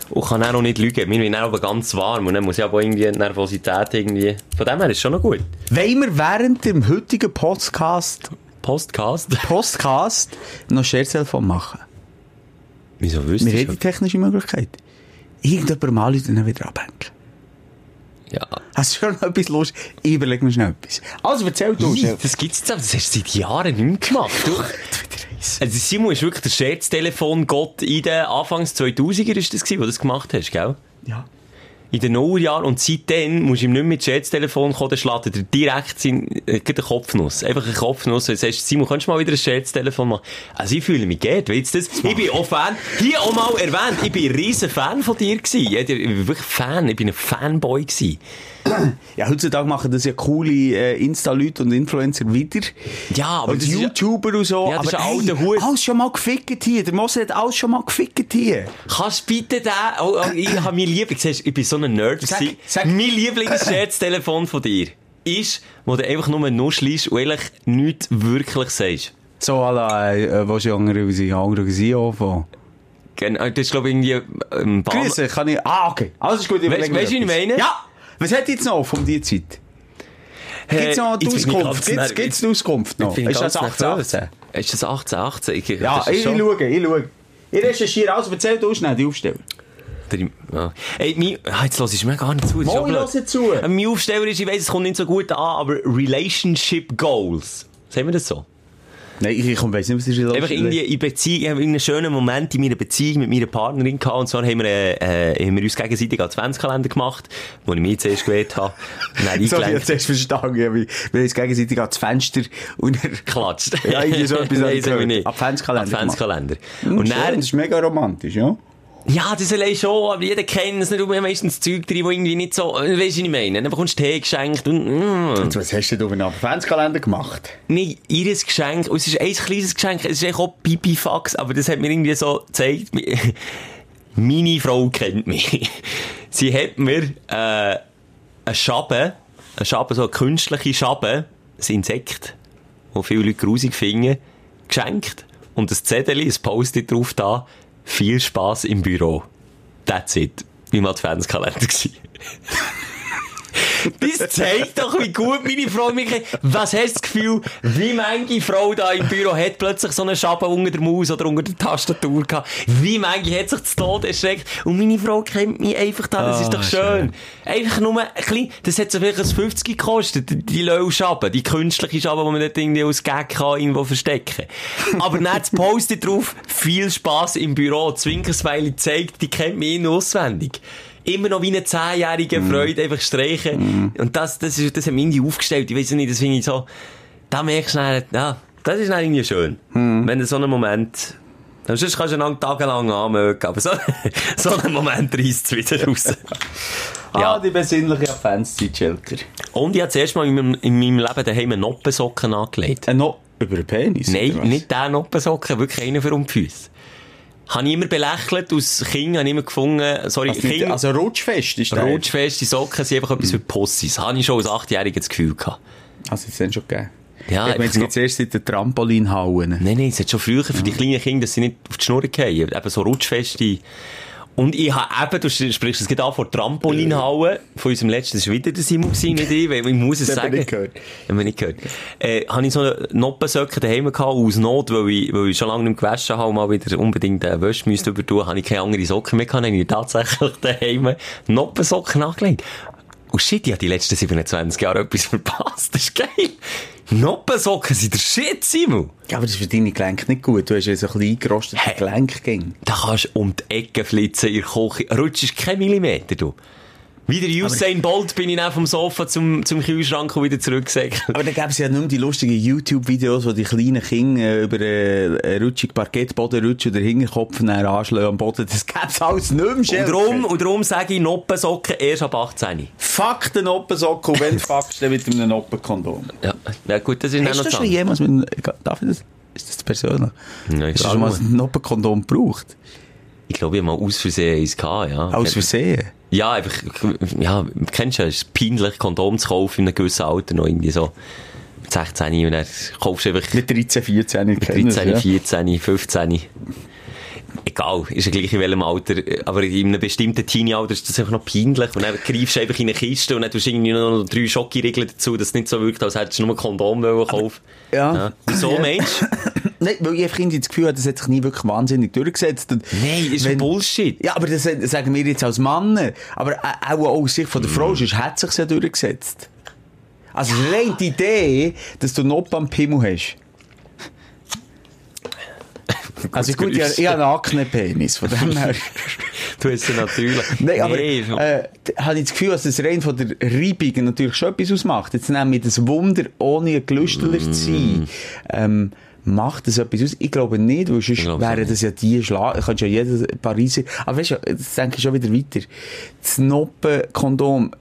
und kann auch nicht lügen. Mir wird aber ganz warm und dann muss ich aber irgendwie Nervosität irgendwie... Von dem her ist es schon noch gut. Wollen wir während dem heutigen Podcast, Postcast. Podcast noch Scherztelefon machen? Wieso wüsstest Wir du haben die technische Möglichkeit. Irgendjemand mal und dann wieder abhängen. Ja. Hast du schon noch etwas Lust? Ich überlege mir schnell etwas. Also, erzähl du. Schnell. das gibt's jetzt aber, das hast du seit Jahren nicht mehr gemacht. Du. Also Simon ist wirklich der Scherztelefon-Gott in den Anfangs 2000er ist das gewesen, wo du das gemacht hast, gell? Ja. In den Nullerjahren und seitdem musst du ihm nicht mit Scherztelefon kommen, dann schlägt er dir direkt seinen, äh, den Kopfnuss. Einfach einen Kopfnuss. Und sagst, Simon, kannst du mal wieder ein Scherztelefon machen? Also ich fühle mich geht, weißt du das? Ich bin auch Fan, hier auch mal erwähnt, ich bin ein riesen Fan von dir gewesen. Ich bin wirklich Fan, ich bin ein Fanboy gewesen. Ja, heutzutage machen das ja coole äh, Insta-Leute und Influencer wieder. Ja, aber Und das ist ja- YouTuber und so. Ja, das aber ist Hut. alles schon mal gefickt hier. Der Moser hat alles schon mal gefickt hier. Kannst bitte den, oh, oh, ich habe mein Lieblings, ich bin so ein Nerd. Sag- sag- mein Lieblings-Scherztelefon von dir ist, wo du einfach nur nuschelst und eigentlich nichts wirklich sagst. So, à la, äh, was ich andere wie andere habe. Genau, das ist, glaube ich, irgendwie, ähm, Grüße, kann ich, ah, okay. Alles ist gut, ich Weißt- du, wie ich meine? Ja. Was hat jetzt noch von dieser Zeit? Hey, noch die jetzt bin ich Auskunft? Gibt's, gibt's die Auskunft noch? Ist das ganz 18, nervös. Ist das 18, 18? Ich, Ja, das ist ich, ich schaue, ich schaue. Ich recherchiere, also erzähl du schnell die Aufstellung. Ja. Ey, mein, ah, jetzt hörst du mir gar nicht zu. blöd. ich höre zu. Mein Aufsteller ist, ich weiss, es kommt nicht so gut an, aber Relationship Goals. Sagen wir das so? Nein, ich, ich weiss nicht, was ist Einfach irgendwie in Beziehung, ich habe einen schönen Moment in meiner Beziehung mit meiner Partnerin gehabt. Und zwar haben wir, äh, äh, haben wir uns gegenseitig Adventskalender gemacht, wo ich mich zuerst gewählt habe. So, ich habe eingelenkt. zuerst verstanden, ja, wir uns gegenseitig ans Fenster und er Klatscht. Ja, irgendwie so etwas Nein, gehört. nicht. Adventskalender Adventskalender. Und Und schön, dann, das ist mega romantisch, ja? Ja, das allein schon, aber jeder kennt es nicht. Du meistens Zeug drin, wo irgendwie nicht so, äh, weisst du, was ich meine? Dann bekommst du Tee geschenkt und, mm. Und was hast du denn auf einen Adventskalender gemacht? nicht ihres Geschenk, und es ist ein kleines Geschenk, es ist eigentlich auch Pipifax, aber das hat mir irgendwie so gezeigt, meine Frau kennt mich. Sie hat mir, äh, eine Schabe, eine Schabe, so eine künstliche Schabe, ein Insekt, wo viele Leute grusig finden, geschenkt. Und das Zettel, ein Post-it drauf da, viel Spaß im Büro. That's it. Wie mein Adventskalender gewesen. Das zeigt doch, wie gut meine Frau mich kennt. Was hast du das Gefühl, wie manche Frau da im Büro hat plötzlich so eine Schabe unter der Maus oder unter der Tastatur gehabt? Wie manche hat sich zu Tode erschreckt? Und meine Frau kennt mich einfach da, das ist Ah, doch schön. Einfach nur ein klein, das hat so vielleicht ein 50 gekostet, die- Löw-Schabe, die künstliche Schabe, die man nicht irgendwie als Gag kann irgendwo verstecken. Aber dann das Post drauf, viel Spaß im Büro, Zwinkersmiley zeigt, die kennt mich in- auswendig. Immer noch wie eine zehnjährige Freude einfach streichen. Und das, das ist, das hat mich irgendwie aufgestellt. Ich weiß nicht, das finde ich so, da merkst du dann, ja, das ist dann irgendwie schön. Wenn du so einen Moment, sonst kannst du einen tagelang anmögen, aber so, so einen Moment reißt es wieder raus. Ah, Ja. die besinnliche Adventszeit, Schelker. Und ich habe zuerst mal in meinem, in meinem Leben daheim einen Noppensocken angelegt. Äh, noch über den Penis? Nein, nicht den Noppensocken, wirklich einen für um die Füße. Habe ich immer belächelt, aus Kind habe ich immer gefunden, sorry, Also, nicht- Kind, also rutschfest ist der. rutschfeste Socken sind einfach etwas für Pussys. Habe ich schon als Achtjähriger das Gefühl gehabt. Also, jetzt dann schon gegeben. Ja, ich meine, jetzt gibt es erst seit den Trampolinhauen. Nein, nein, es hat schon früher für die kleinen Kinder, dass sie nicht auf die Schnur gehen. Eben so rutschfeste. Und ich habe eben, du sprichst es gerade an, vor Trampolinhauen, von unserem letzten, das war wieder der Simon gewesen, nicht ich, weil ich muss es Das haben sagen. wir nicht gehört. Haben wir nicht gehört. Äh, habe ich so eine Noppensöcke daheim gehabt, aus Not, weil ich, weil ich schon lange nicht gewaschen habe mal wieder unbedingt eine Wäsche müsste übertun, habe ich keine andere Socken mehr gehabt, habe ich tatsächlich daheim Noppensocken angelegt. Und shit, ich habe die letzten 27 Jahre etwas verpasst. Das ist geil. Noppensocken sind der Shit, Simon. Ja, aber das ist für deine Gelenke nicht gut. Du hast ja so ein bisschen eingerostete Hey. Gelenke. Da kannst du um die Ecke flitzen in der Küche. Rutschst kein Millimeter, du. Wie der Usain Bolt bin ich dann vom Sofa zum, zum Kühlschrank und wieder zurückgesäckelt. Aber da gäbe es ja nur die lustigen YouTube-Videos, wo die kleinen Kinder äh, über einen äh, rutschigen Parkettboden rutschen und den Hinterkopf dann anschlagen am Boden. Das gäbe es alles nicht mehr, Und darum, und darum sage ich Noppensocken erst ab 18. Fuck den Noppensocken und wenn fuckst du mit einem Noppenkondom. Ja, ja gut, das ist Hast dann du noch schon jemals mit einem, darf ich das? Ist das persönlich? Nein, Hast du schon mal ein Noppenkondom gebraucht? Ich glaube, ich habe mal aus Versehen eins gehabt, ja. Aus Versehen? Ja, einfach, ja, kennst du ja, es ist peinlich, Kondom zu kaufen in einem gewissen Alter noch irgendwie so. Mit 16 und dann kaufst du einfach Mit 13, 14, ich Mit kenne 13, es, ja. 14, 15. Egal, ist ja gleich in welchem Alter. Aber in einem bestimmten Teenie-Alter ist das einfach noch peinlich. Und dann greifst du einfach in eine Kiste und dann tust du irgendwie noch drei Schokoriegel dazu, dass es nicht so wirkt, als hättest du nur ein Kondom kaufen Ja. Wieso meinst du? Nein, weil ich einfach das Gefühl habe, das hat sich nie wirklich wahnsinnig durchgesetzt. Und Nein, ist wenn- Bullshit. Ja, aber das sagen wir jetzt als Mann. Aber äh, auch aus Sicht von der Mm. Frau, sonst hat sich ja durchgesetzt. Also rein die Idee, dass du noch am Pimmel hast. Also gut, ich, ich habe einen Akne-Penis, von dem her. Du hast ja natürlich. Nein, aber Nee, äh, habe ich das Gefühl, dass das rein von der Reibung natürlich schon etwas ausmacht. Jetzt nämlich das Wunder, ohne ein Gelüsteler zu sein, ähm, macht das etwas aus? Ich glaube nicht, weil sonst wären das ja die Schlag, kannst ja jeder Pariser, aber weißt du, jetzt denke ich schon wieder weiter. Das Noppenkondom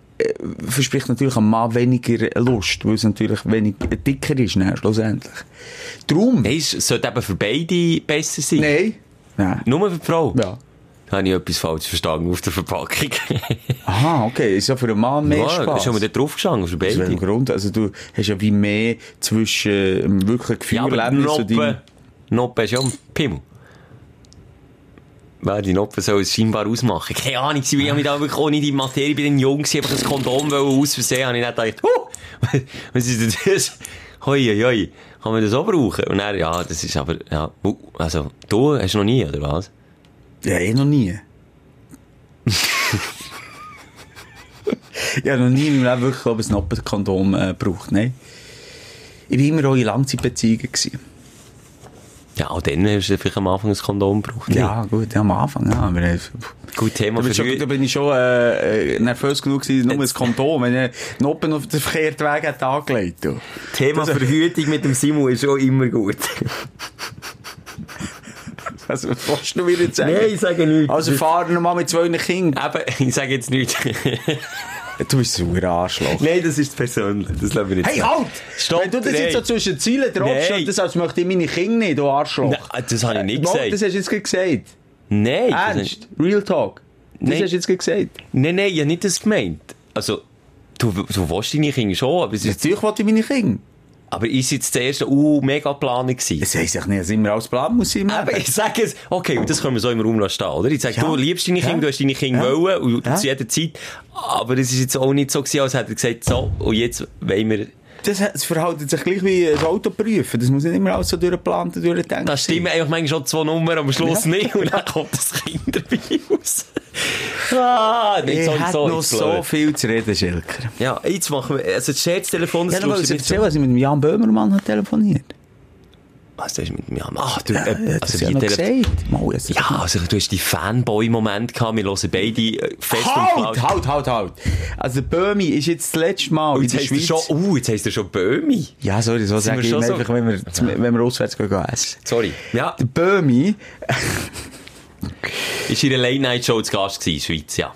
verspricht natürlich am Mann weniger Lust, weil es natürlich wenig dicker ist, ne, schlussendlich. Darum. Nein, es sollte eben für beide besser sein. Nein. Nein. Nur für die Frau. Ja. Habe ich etwas falsch verstanden auf der Verpackung. Aha, okay. Ist ja für einen Mann mehr ja, Spaß. ist schon mal dort draufgestanden, für Aus welchem beide. Grund? Also du hast ja wie mehr zwischen wirklich Ja, aber Gefühlserlebnis und deinem... Noppe ist ja ein Pimmel. Wer die Noppe soll es scheinbar ausmachen. Keine Ahnung, ich habe mich da wirklich ohne die Materie, ich bin jung, gewesen, einfach ein Kondom aus Versehen, habe ich nicht gedacht, huh, was ist denn das? Hoi, hoi, hoi, kann man das auch brauchen? Und dann, ja, das ist aber, ja, also, du hast noch nie, oder was? Ja, eh noch nie. habe noch nie in meinem Leben wirklich glaub, ich, ein Noppenkondom äh, gebraucht. Nein. Ich war immer auch in Langzeitbeziehungen. gewesen. Ja, auch dann hast du vielleicht am Anfang ein Kondom gebraucht. Ja, gut, ja, am Anfang, ja. Aber, Gut, Thema da, schon, da bin ich schon äh, äh, nervös genug gewesen, nur ein Kondom, wenn ich Noppen auf den verkehrten Weg hat angelegt habe. Thema Das- Verhütung mit dem Simon ist auch immer gut. Also, was willst du mir jetzt sagen? Nein, ich sage nichts. Also, fahren wir mal mit zwei Kindern. Eben, ich sage jetzt nichts. Du bist so ein Arschloch. Nein, das ist persönlich. Das lassen wir nicht Hey, halt! Stopp, Wenn du das nein. jetzt so zwischen die Ziele droppst, Nein. das als möchte ich meine Kinder nicht, du Arschloch. Nein, das habe ich nicht Mal, gesagt. Das hast du jetzt gesagt. Nein, das Ernst? Real Talk. Das Nein. hast du jetzt gesagt. Nein, nein, ich habe nicht das gemeint. Also, du, du willst deine Kinder schon, aber es ist, Natürlich wollte ich meine Kinder. Aber ist jetzt der erste uh, mega Planung gewesen. Das heisst ja nicht, dass immer alles Plan muss sein. Aber ich sage es, okay, und das können wir so im Raum lassen oder? Ich sage, Ja. du liebst deine Kinder, Ja. du hast deine Kinder Ja. wollen, und Ja. zu jeder Zeit. Aber es ist jetzt auch nicht so gewesen, als hätte er gesagt, so, und jetzt wollen wir, Das, das verhält sich gleich wie ein Auto prüfen. Das muss nicht immer alles so durchgeplant und durchdenken. da stimmen eigentlich manchmal schon zwei Nummern, am Schluss Ja. nicht, und dann kommt das Kind dabei raus. ah, nicht Ich so, so, noch so viel zu reden, Schilker. Ja, jetzt machen wir, also das Scherztelefon, das Ja, erzählen, was ich mit Jan Böhmermann hat telefoniert. Was, du hast mit mir, ach, du, Ja, äh, das also ja noch der, gesagt. Mal, Ja, also du hast die Fanboy-Moment gehabt, wir hören beide äh, fest und Halt, flauschig. halt, halt, halt. Also, Böhmi ist jetzt das letzte Mal Und in jetzt der heisst er Schweiz. schon, uh, jetzt heisst er schon Böhmi. Ja, sorry, so sage ich schon so? einfach, wenn wir, wenn wir auswärts gehen essen. Sorry. Ja, Der Böhmi, ist in einer Late-Night-Show zu Gast gewesen, in der Schweiz, ja.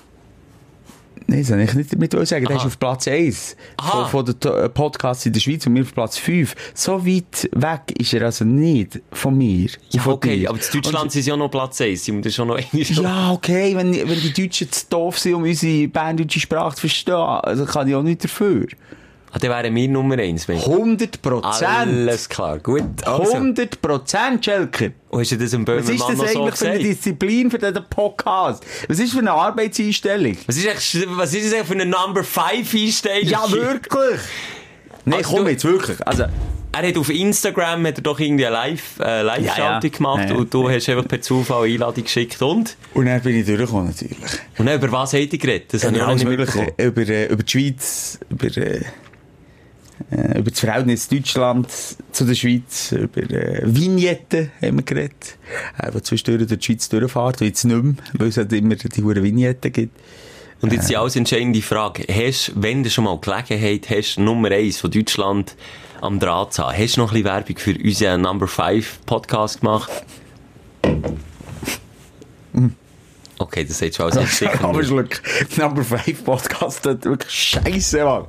Nein, das soll ich nicht damit sagen, der Aha. ist auf Platz 1 Aha. von, von den äh, Podcasts in der Schweiz und wir auf Platz 5. So weit weg ist er also nicht von mir. und Ja, von okay, dir. aber in Deutschland sind sie ja noch Platz 1, sie müssen schon noch. Ja, okay, wenn, wenn die Deutschen zu doof sind, um unsere berndeutsche Sprache zu verstehen, also kann ich auch nicht dafür. Ah, dann wären wir Nummer 1. 100 Prozent! Alles klar, gut. Also, 100 Prozent, Schelker! und hast du das dem Was ist Böhmermann das noch so eigentlich für eine? Disziplin für diesen Podcast? Was ist für eine Arbeitseinstellung? Was ist, eigentlich, was ist das eigentlich für eine Number 5 Einstellung? Ja, wirklich! Nein, Also komm jetzt, wirklich. Also, Er hat auf Instagram hat er doch irgendwie eine Live, äh, Live-Schaltung Ja, ja. gemacht Ja, ja. und du hast einfach per Zufall eine Einladung geschickt und? und dann bin ich durchgekommen, natürlich. Und dann, über was hat er geredet? Das habe ich Über auch nicht mitbekommen. Über, äh, über die Schweiz, über, äh, äh, über das Verhältnis Deutschland zu der Schweiz, über äh, Vignetten haben wir geredet. Äh, wo zwischendurch durch die Schweiz durchfährt, und jetzt nicht mehr, weil es halt immer die hohen Vignetten gibt. Und jetzt die alles entscheidende Frage. Hast, wenn du schon mal Gelegenheit hast, Nummer 1 von Deutschland am Draht zu haben, hast du noch ein bisschen Werbung für unseren Number 5 Podcast gemacht? Okay, das hättest du jetzt sicher Aber schluck, Number 5 Podcast tut wirklich scheisse, Mann.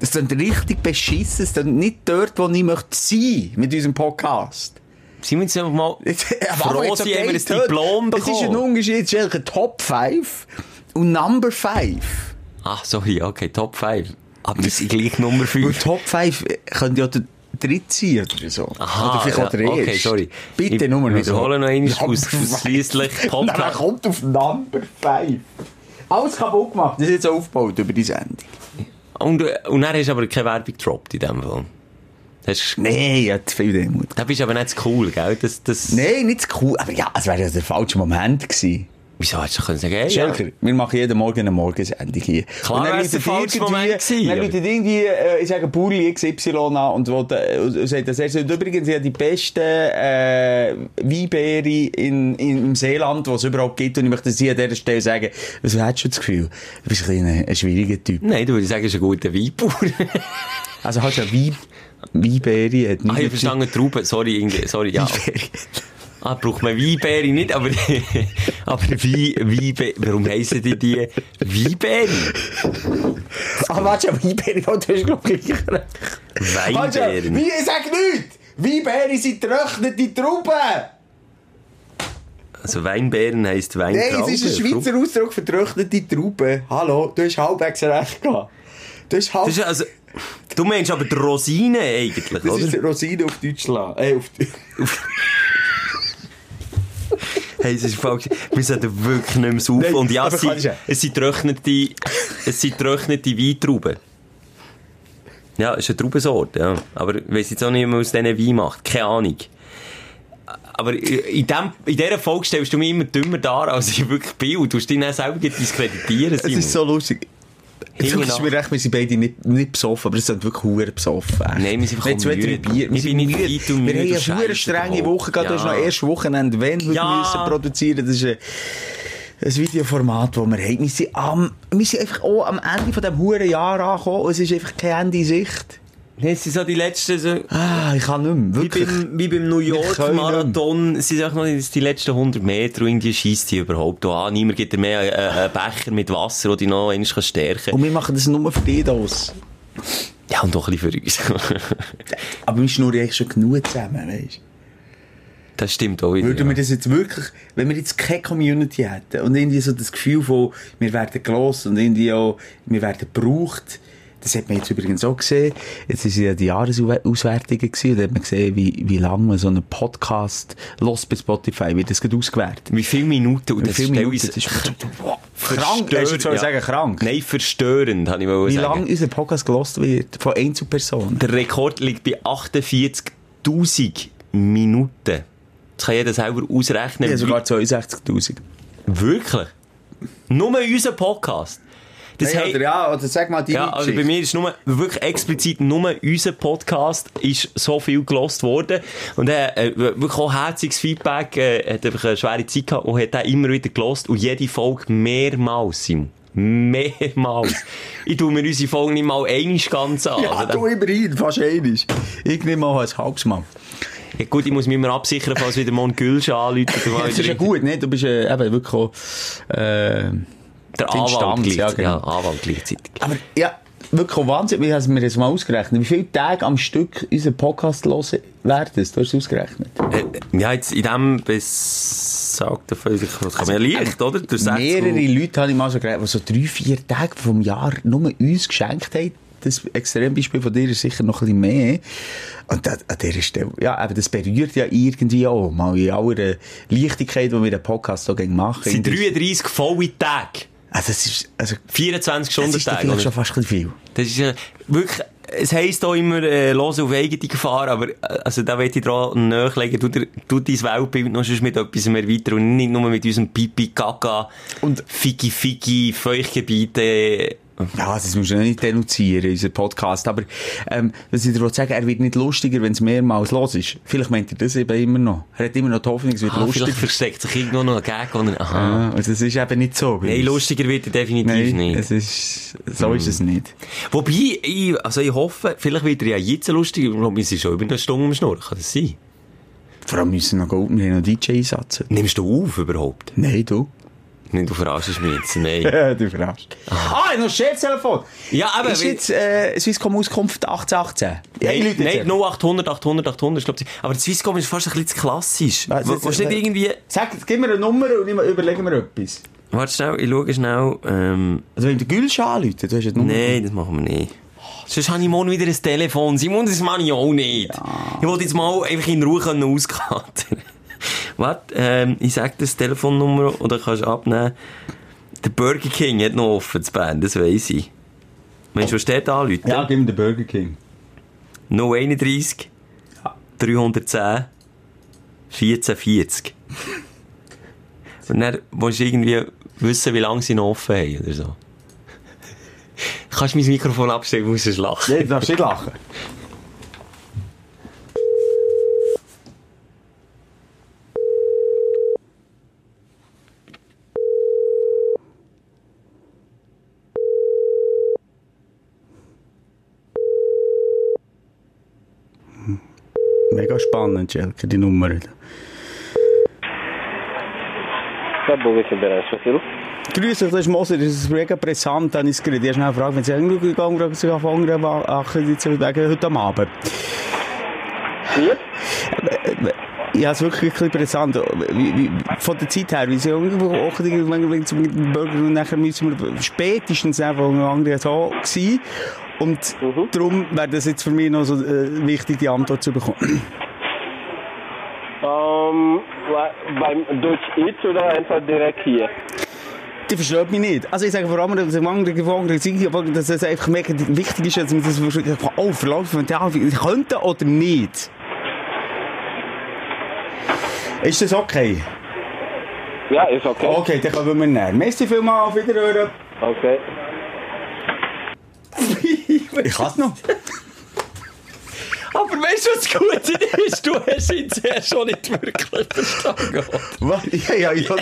Das klingt richtig beschissen. Das klingt nicht dort, wo ich möchte sein mit unserem Podcast. Wir jetzt einfach mal Aber froh, jetzt dass wir ein Diplom Es ist ein bekommen? Unterschied zwischen Top 5 und Number 5. Ach, sorry, okay, Top 5. Aber wir sind gleich Nummer Weil 5. Top 5 könnte ja der dritte sein oder so. Aha, oder vielleicht auch der ja, okay, sorry. Bitte Ich nur nicht so. wiederhole noch Number aus- five. ausschliesslich Top Dann five. kommt auf Number 5. Alles kaputt gemacht. Das ist jetzt aufgebaut über die Sendung. Und, und dann hast du aber keine Werbung gedroppt in dem Fall. Hast, Nein, ja, zu viel Demut. da bist aber nicht zu cool, gell? Das, das, Nein, nicht so cool. Aber ja, es wäre ja der falsche Moment gewesen. Wieso hättest du können sagen, hey, ja. Schelker, wir machen jeden Morgen eine Morgensendung hier. Klar Und dann der falsche Moment gewesen, Dann irgendwie, äh, ich sage, Burli XY an und, will, äh, sagt das erste. Und übrigens, habe die besten äh, Weinbeere in, in, im Seeland, die es überhaupt gibt. Und ich möchte sie an dieser Stelle sagen, was hättest du das Gefühl? Du bist ein, ein, ein schwieriger Typ. Nein, du würdest sagen, du bist ein guter Weinbauer. Also hast du Wein, Weinbeere, hat ah, ich verstanden, Trauben, sorry, irgendwie, sorry, ja. Ah, braucht man Weinbeere nicht, aber, aber Wein, Weinbeere, warum heissen die die Weinbeere? Ah, warte, Weinbeere, oh, du hast, glaube ich, gleich recht. Warte, Weinbeeren. wie, sag nichts! Weinbeere sind getrocknete Trauben! Also Weinbeeren heisst Nein, Weintrauben. es ist ein Schweizer Ausdruck für getrocknete Trauben. Hallo, du hast halbwegs recht gehabt. Du hast halb... Das ist also, du meinst aber die Rosine eigentlich, Das oder? ist die Rosine auf Deutschland. Äh, auf... Hey, es ist falsch. Wir sollten wirklich nicht mehr saufen. Nein, Und ja, es sind, es sind trocknete, es sind trocknete Weintrauben. Ja, es ist eine Traubensorte, ja. Aber ich weiss jetzt auch nicht, wie man aus diesen Wein macht. Keine Ahnung. Aber in, dem, in dieser Folge stellst du mich immer dümmer dar, als ich wirklich bin. Und du tust dich dann selber diskreditieren, Es ist so lustig. Jetzt ist nach. mir recht, wir sind beide nicht, nicht besoffen, aber es sind wirklich hure besoffen. echt. Nein, wir sind einfach zwei, drei Bier. Wir sind müde. Wir haben eine hure strenge. Woche gehabt. Du hast noch erst Wochenende, wenn wir Ja. müssen produzieren. Das ist ein, ein Videoformat, das wir haben. Wir sind, am, wir sind einfach auch am Ende von diesem hure Jahr angekommen und es ist einfach kein Ende in Sicht. Das sind so die letzten, so, Ah, ich kann nicht mehr. Wie Wirklich. beim, wie beim New York können Marathon, es sind auch noch die letzten 100 Meter und irgendwie scheisst die überhaupt an. Niemand gibt dir mehr einen, einen Becher mit Wasser, den du noch einmal kannst stärken Und wir machen das nur für dich aus. Ja, und doch ein bisschen für uns. Aber wir schnurren eigentlich schon genug zusammen, weißt das stimmt auch wieder. Würden wir das jetzt wirklich, wenn wir jetzt keine Community hätten und irgendwie so das Gefühl von, wir werden gelost und irgendwie auch, wir werden gebraucht, das hat man jetzt übrigens auch gesehen. Jetzt ist ja die Jahresauswertungen gewesen da hat man gesehen, wie, wie lange man so einen Podcast los bei Spotify wird das gerade ausgewertet. Wie viele Minuten? Und Wie viele Minuten? Das ist krank. Jetzt Ja. sagen, krank? Nein, verstörend, habe ich mal Wie lange unser Podcast gelost wird von Einzelpersonen. Der Rekord liegt bei 48.000 Minuten. Das kann jeder selber ausrechnen. Ja, sogar 62'000. Wirklich? Nur unser Podcast. Das Hey, oder, ja, oder sag mal deine Ja, also bei mir ist nur, wirklich explizit nur unser Podcast ist so viel gelost worden. Und er, äh, wirklich auch herziges Feedback, äh, hat einfach eine schwere Zeit gehabt und hat auch immer wieder gelost und jede Folge mehrmals, Simon. Mehrmals. ich tu mir unsere Folge nicht mal einig ganz an. Ja, Also, du immerhin, fast einig. Ich nehme mal ein halbes Mal. ja, gut, ich muss mich immer absichern, falls wieder ein Gülsch anläutet. Das ist ja gut, ne? Du bist äh, eben wirklich auch, äh, Der Anwalt, ja, gleichzeitig. ja, genau. Anwalt gleichzeitig. Aber ja, wirklich Wahnsinn. Wie haben wir das mal ausgerechnet? Wie viele Tage am Stück unseren Podcast hören werden? Du hast es ausgerechnet. Äh, ja, jetzt in dem besagten Fall, das kann man ja leicht, oder? Mehrere Leute habe ich mal so gerechnet, die so drei, vier Tage vom Jahr nur uns geschenkt haben. Das Extrembeispiel von dir ist sicher noch ein bisschen mehr. Und das, an dieser Stelle, ja, aber das berührt ja irgendwie auch mal in aller Leichtigkeit, die wir den Podcast so machen. Es sind 33 volle Tage. Also, das ist, also, 24 das Stunden ist doch Tage. vielleicht oder? schon fast ein viel. Das ist äh, wirklich, es heisst auch immer, äh, los auf eigene Gefahr, aber, äh, also da will ich dran nachlegen, du, dir- du dein Weltbild noch sonst mit etwas erweitern und nicht nur mit unserem Pipi, Kaka, Und- Figi, Figi, Feuchtgebiete. Ja, das musst du nicht denunzieren, unser Podcast. Aber, ähm, was ich dir sagen, er wird nicht lustiger, wenn es mehrmals los ist. Vielleicht meint er das eben immer noch. Er hat immer noch die Hoffnung, es wird Ah, lustiger. vielleicht versteckt sich irgendwo noch ein Gag, oder, aha. Ja, und das ist eben nicht so. Nein, lustiger wird er definitiv Nein, nicht. es ist, so ist es nicht. Wobei, ich, also ich hoffe, vielleicht wird er ja jetzt lustig, ich glaube, wir sind schon über eine Stunde am Schnurren, kann das sein? Vor allem müssen wir noch, wir haben noch DJ-Einsatz. Nimmst du auf überhaupt? Nein, du. Nein, du verarschst mich jetzt, nein. du verarschst. Ah, noch ein Cheftelefon. Ja, aber Ist jetzt, äh, Swisscom Auskunft 1818? Ja, ich Nein, nein, jetzt. 0800, 800, 800, ich glaube, aber die Swisscom ist fast ein bisschen zu klassisch. Was, Willst du nicht irgendwie, Sag, gib mir eine Nummer und ich überlegen wir etwas. warte schnell, ich schaue schnell, ähm, Also wenn der Gülsch anruft, du hast eine Nummer. nein, das machen wir nicht. Sonst habe ich morgen wieder ein Telefon. Simon, das mache ich auch nicht. Ich wollte jetzt mal einfach in Ruhe auskatern. Warte, ähm, ich sag dir das Telefonnummer oder kannst du abnehmen. Der Burger King hat noch offen zu Bern, das weiss ich. Meinst du, was steht da, Leute? Ja, gib mir den Burger King. 031 310 1440. Und dann musst du irgendwie wissen, wie lange sie noch offen haben oder so. Kannst du mein Mikrofon abstellen, musst du lachen. Nee, du darfst nicht lachen. Mega spannend, Jelke, die Nummer. Ja, Bogen bereits viel. Grüß dich, das ist Moser, das ist mega brisant, habe ich es gerade. Ich habe gefragt, wenn sie irgendwie gegangen sind, sich auf andere Akkredition wegen heute am Abend. Ja, es ist wirklich ein bisschen brisant. Von der Zeit her, wie sie irgendwo auch zum Burger und nachher müssen wir spätestens einfach andere so gewesen. Und Mhm. darum wäre das jetzt für mich noch so äh, wichtig, die Antwort zu bekommen. Ähm, beim Deutsch Eats oder einfach direkt hier? Die versteht mich nicht. Also ich sage vor allem, dass es andere Gefangene sind, aber dass es einfach mega wichtig ist, dass man das wirklich oh, verlaufen könnte oder nicht. Ist das okay? Ja, ist okay. Okay, dann kommen wir näher. Merci vielmals, auf Wiederhören. Okay. Ich kann es noch. Aber weißt du, was gut ist? Du hast ihn zuerst schon nicht wirklich verstanden. Was? Ja, ja, ja.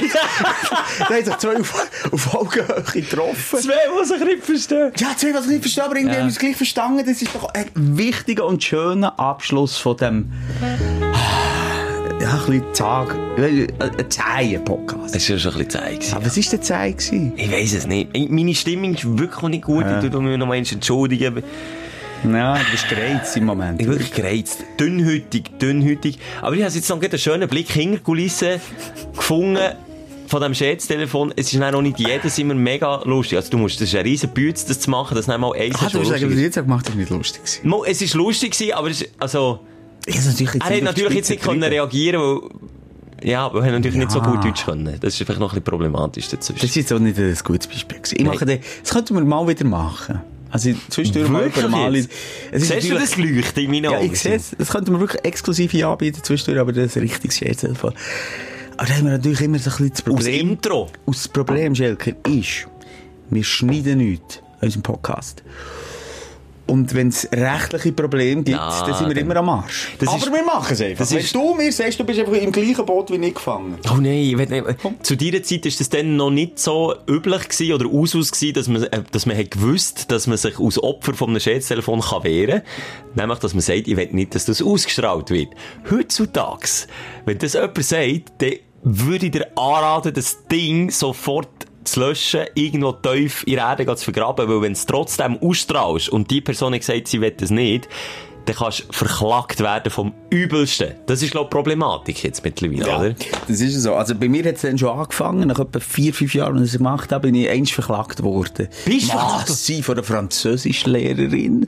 Da haben sich zwei auf, auf Augenhöhe getroffen. Zwei, die sich nicht verstehen. Ja, zwei, was ich nicht verstehe, aber irgendwie Ja. haben wir es gleich verstanden. Das ist doch ein wichtiger und schöner Abschluss von dem... Ja, ein bisschen Tag... Ein Zehen-Podcast. Es war schon ein bisschen Zeit. Ja, was war denn Zeit? gewesen? Ich weiß es nicht. Meine Stimmung ist wirklich nicht gut. Ich tue mich noch mal entschuldigen. Ja, du bist gereizt im Moment. Ich bin wirklich gereizt. Dünnhütig, dünnhütig. Aber ich habe jetzt noch einen schönen Blick hinter die Kulissen gefunden. Von diesem Scherztelefon. Es ist noch nicht jedes immer mega lustig. Also du musst, das ist ein riesen Bütz, das zu machen, dass dann mal eins Ah, ist, du was hast lustig was ist. jetzt gemacht habe, nicht lustig gewesen. Es ist lustig gewesen, aber es ist, also, Er hat natürlich jetzt nicht können reagieren, weil, ja, er hat natürlich nicht so Ja. gut Deutsch können. Das ist vielleicht noch ein bisschen problematisch dazwischen. Das ist jetzt auch nicht ein gutes Beispiel. Ich mache den, das könnten wir mal wieder machen. Also zwischendurch mal über mal. Es ist Siehst du das Leuchten in meinen Ja, Augen? ich sehe es. Das könnten wir wirklich exklusiv hier anbieten zwischendurch, aber das ist ein richtiges Scherztelefon. Aber da haben wir natürlich immer so ein bisschen das Aus Problem. Intro. Aus das Problem, Schelker, ist, wir schneiden nichts an unserem Podcast. Und wenn es rechtliche Probleme gibt, Ja, dann sind wir dann- immer am Arsch. Das Aber ist- wir machen es einfach. das wenn ist- du mir sagst, du bist einfach im gleichen Boot wie ich gefangen. Oh nein, ich will nicht. Zu dieser Zeit ist das dann noch nicht so üblich gewesen oder Usus gewesen, dass man, äh, dass man hat gewusst, dass man sich als Opfer von einem Schätztelefon kann wehren kann. Nämlich, dass man sagt, ich will nicht, dass das ausgestrahlt wird. Heutzutage, wenn das jemand sagt, dann würde ich dir anraten, das Ding sofort zu löschen, irgendwo tief in der Erde zu vergraben, weil wenn es trotzdem ausstrahlst und die Person gesagt, sie will das nicht, dann kannst du verklagt werden vom Übelsten. Das ist, glaube ich, Problematik jetzt mittlerweile, oder? Das ist so. Also bei mir hat es dann schon angefangen, nach etwa vier, fünf Jahren, als ich es gemacht habe, bin ich eins verklagt worden. Bist du? Massiv von einer Französischlehrerin,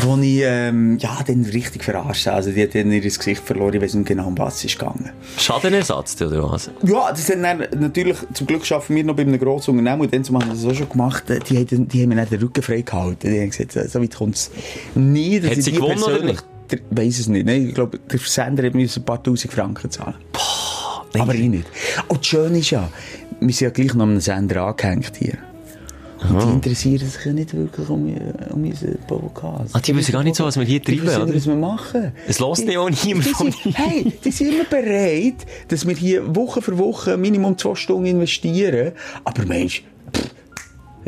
wo ich, ähm, ja, dann richtig verarscht habe. Also die hat dann ihr Gesicht verloren, ich weiß nicht genau, um was es ist gegangen. Schadenersatz, oder was? Ja, das haben dann natürlich, zum Glück arbeiten wir noch bei einem grossen Unternehmen und dann haben wir das auch schon gemacht, die, haben- die haben mir dann den Rücken frei gehalten. Die haben gesagt, so weit kommt es nie. dass Hat ich sie die gewonnen oder persönlich- nicht? Der, weiss es nicht. Nein, ich glaube, der Versender hat müssen ein paar tausend Franken zahlen. Aber ich nicht. Und das Schöne ist ja, wir sind ja gleich noch an einem Sender angehängt hier. Und die interessieren sich ja nicht wirklich um, um unseren Podcast. Ah, die wissen gar nicht so, was wir hier treiben, oder? nicht, was wir machen. Es hört Die- ja auch niemand von sind-. Hey, die sind immer bereit, dass wir hier Woche für Woche Minimum zwei Stunden investieren. Aber Mensch,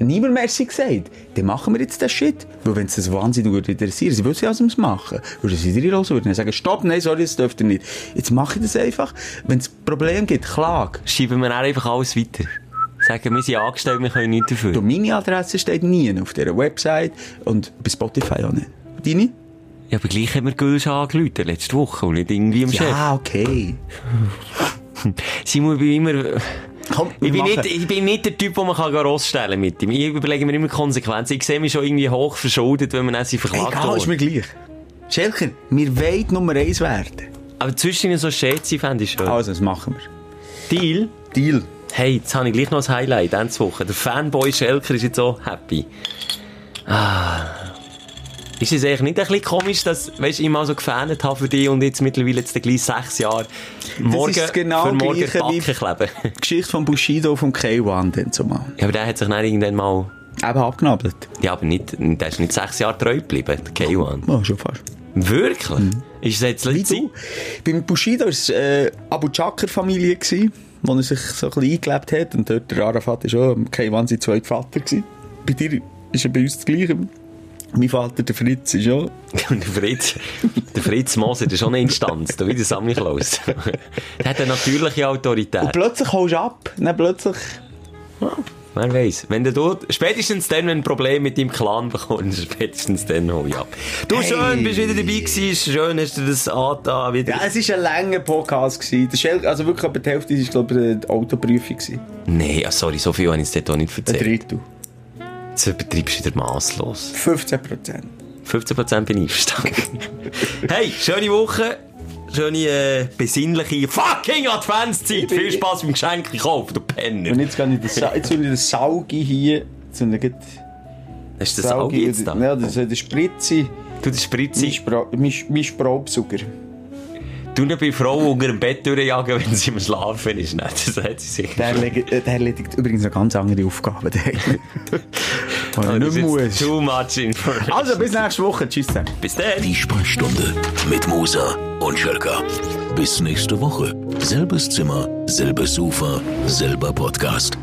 niemand Merci gesagt. Dann machen wir jetzt den Shit. Weil wenn es das wahnsinnig würde interessieren, sie würden ja, wir es machen. Würden sie dir los würden sagen, stopp, nein, sorry, das dürft ihr nicht. Jetzt mache ich das einfach. Wenn es Problem gibt, klag. Schieben wir einfach alles weiter. Sagen, wir sind angestellt, wir können nichts dafür. Du, meine Adresse steht nie auf dieser Website und bei Spotify auch nicht. Deine? Ja, aber gleich haben wir Gülsch angerufen, letzte Woche, und nicht irgendwie im Chef. Ja, okay. Simon, ich bin immer... Komm, Ich bin, nicht, ich bin nicht der Typ, der man kann rausstellen mit ihm. Ich überlege mir immer Konsequenzen. Ich sehe mich schon irgendwie hoch verschuldet, wenn man dann sie verklagt Egal, ist mir gleich. Schelker, wir wollen Nummer eins werden. Aber zwischen so Schätze fände ich schön. Also, das machen wir. Deal? Deal. Hey, jetzt habe ich gleich noch ein Highlight, diese Woche. Der Fanboy Schelker ist jetzt so happy. Ist es eigentlich nicht ein bisschen komisch, dass, weißt, ich mal so gefähnet habe für dich und jetzt mittlerweile jetzt gleich sechs Jahre morgen ist genau für morgen Backen kleben? Die Geschichte von Bushido vom K1 dann zumal. Ja, aber der hat sich dann irgendwann mal, Eben abgenabelt. ja, aber nicht, der ist nicht sechs Jahre treu geblieben, der K1. Ja, schon fast. Wirklich? Ist es jetzt letzte? Beim Bushido war es äh, Abu Chakr-Familie, wo er sich so ein bisschen eingelebt hat. Und dort, der Arafat war schon K1 sein zweiter Vater. Gewesen. Bei dir ist er bei uns das Gleiche. Mein Vater, der Fritz, ist schon... Und der Fritz, der Fritz Moser, der ist schon eine Instanz, da wie der Sammy Klaus. der hat eine natürliche Und Autorität. plötzlich haust du ab. Dann plötzlich... Wer weiß. Wenn du dort, spätestens dann, wenn du ein Problem mit deinem Clan bekommst, spätestens dann hol ich ab. Du, Hey. schön, bist wieder dabei gewesen, schön hast du das angetan, wieder. Ja, es war ein langer Podcast. Gewesen. Das ist, also wirklich etwa die Hälfte war, glaube ich, die Autoprüfung. Gewesen. Nee, ah, sorry, so viel habe ich jetzt dort auch nicht Ein erzählt. Drittel. Jetzt übertreibst du wieder masslos. 15 Prozent. 15% bin ich einverstanden. hey, schöne Woche. Schöne, äh, besinnliche fucking Adventszeit. Viel Spaß beim Geschenk kaufen, du Penner. Und jetzt gehe ich das, jetzt will ich das Saugi hier... Zu einer Hast du das auch jetzt da? Ja, das ist der Spritze. Du, das Spritze. Mein, Spra mein, mein Spraubsauger. Du nicht bei Frau unter dem Bett durchjagen, wenn sie im Schlafen ist. Nein, das hat sie sicher. Der, erledigt- äh, der erledigt übrigens eine ganz andere Aufgabe. Die Oh, nicht muss. Too much information. Also, bis nächste Woche. Tschüss bis dann. Die Sprechstunde mit Musa und Schelka. Bis nächste Woche. Selbes Zimmer, selbes Sofa, selber Podcast.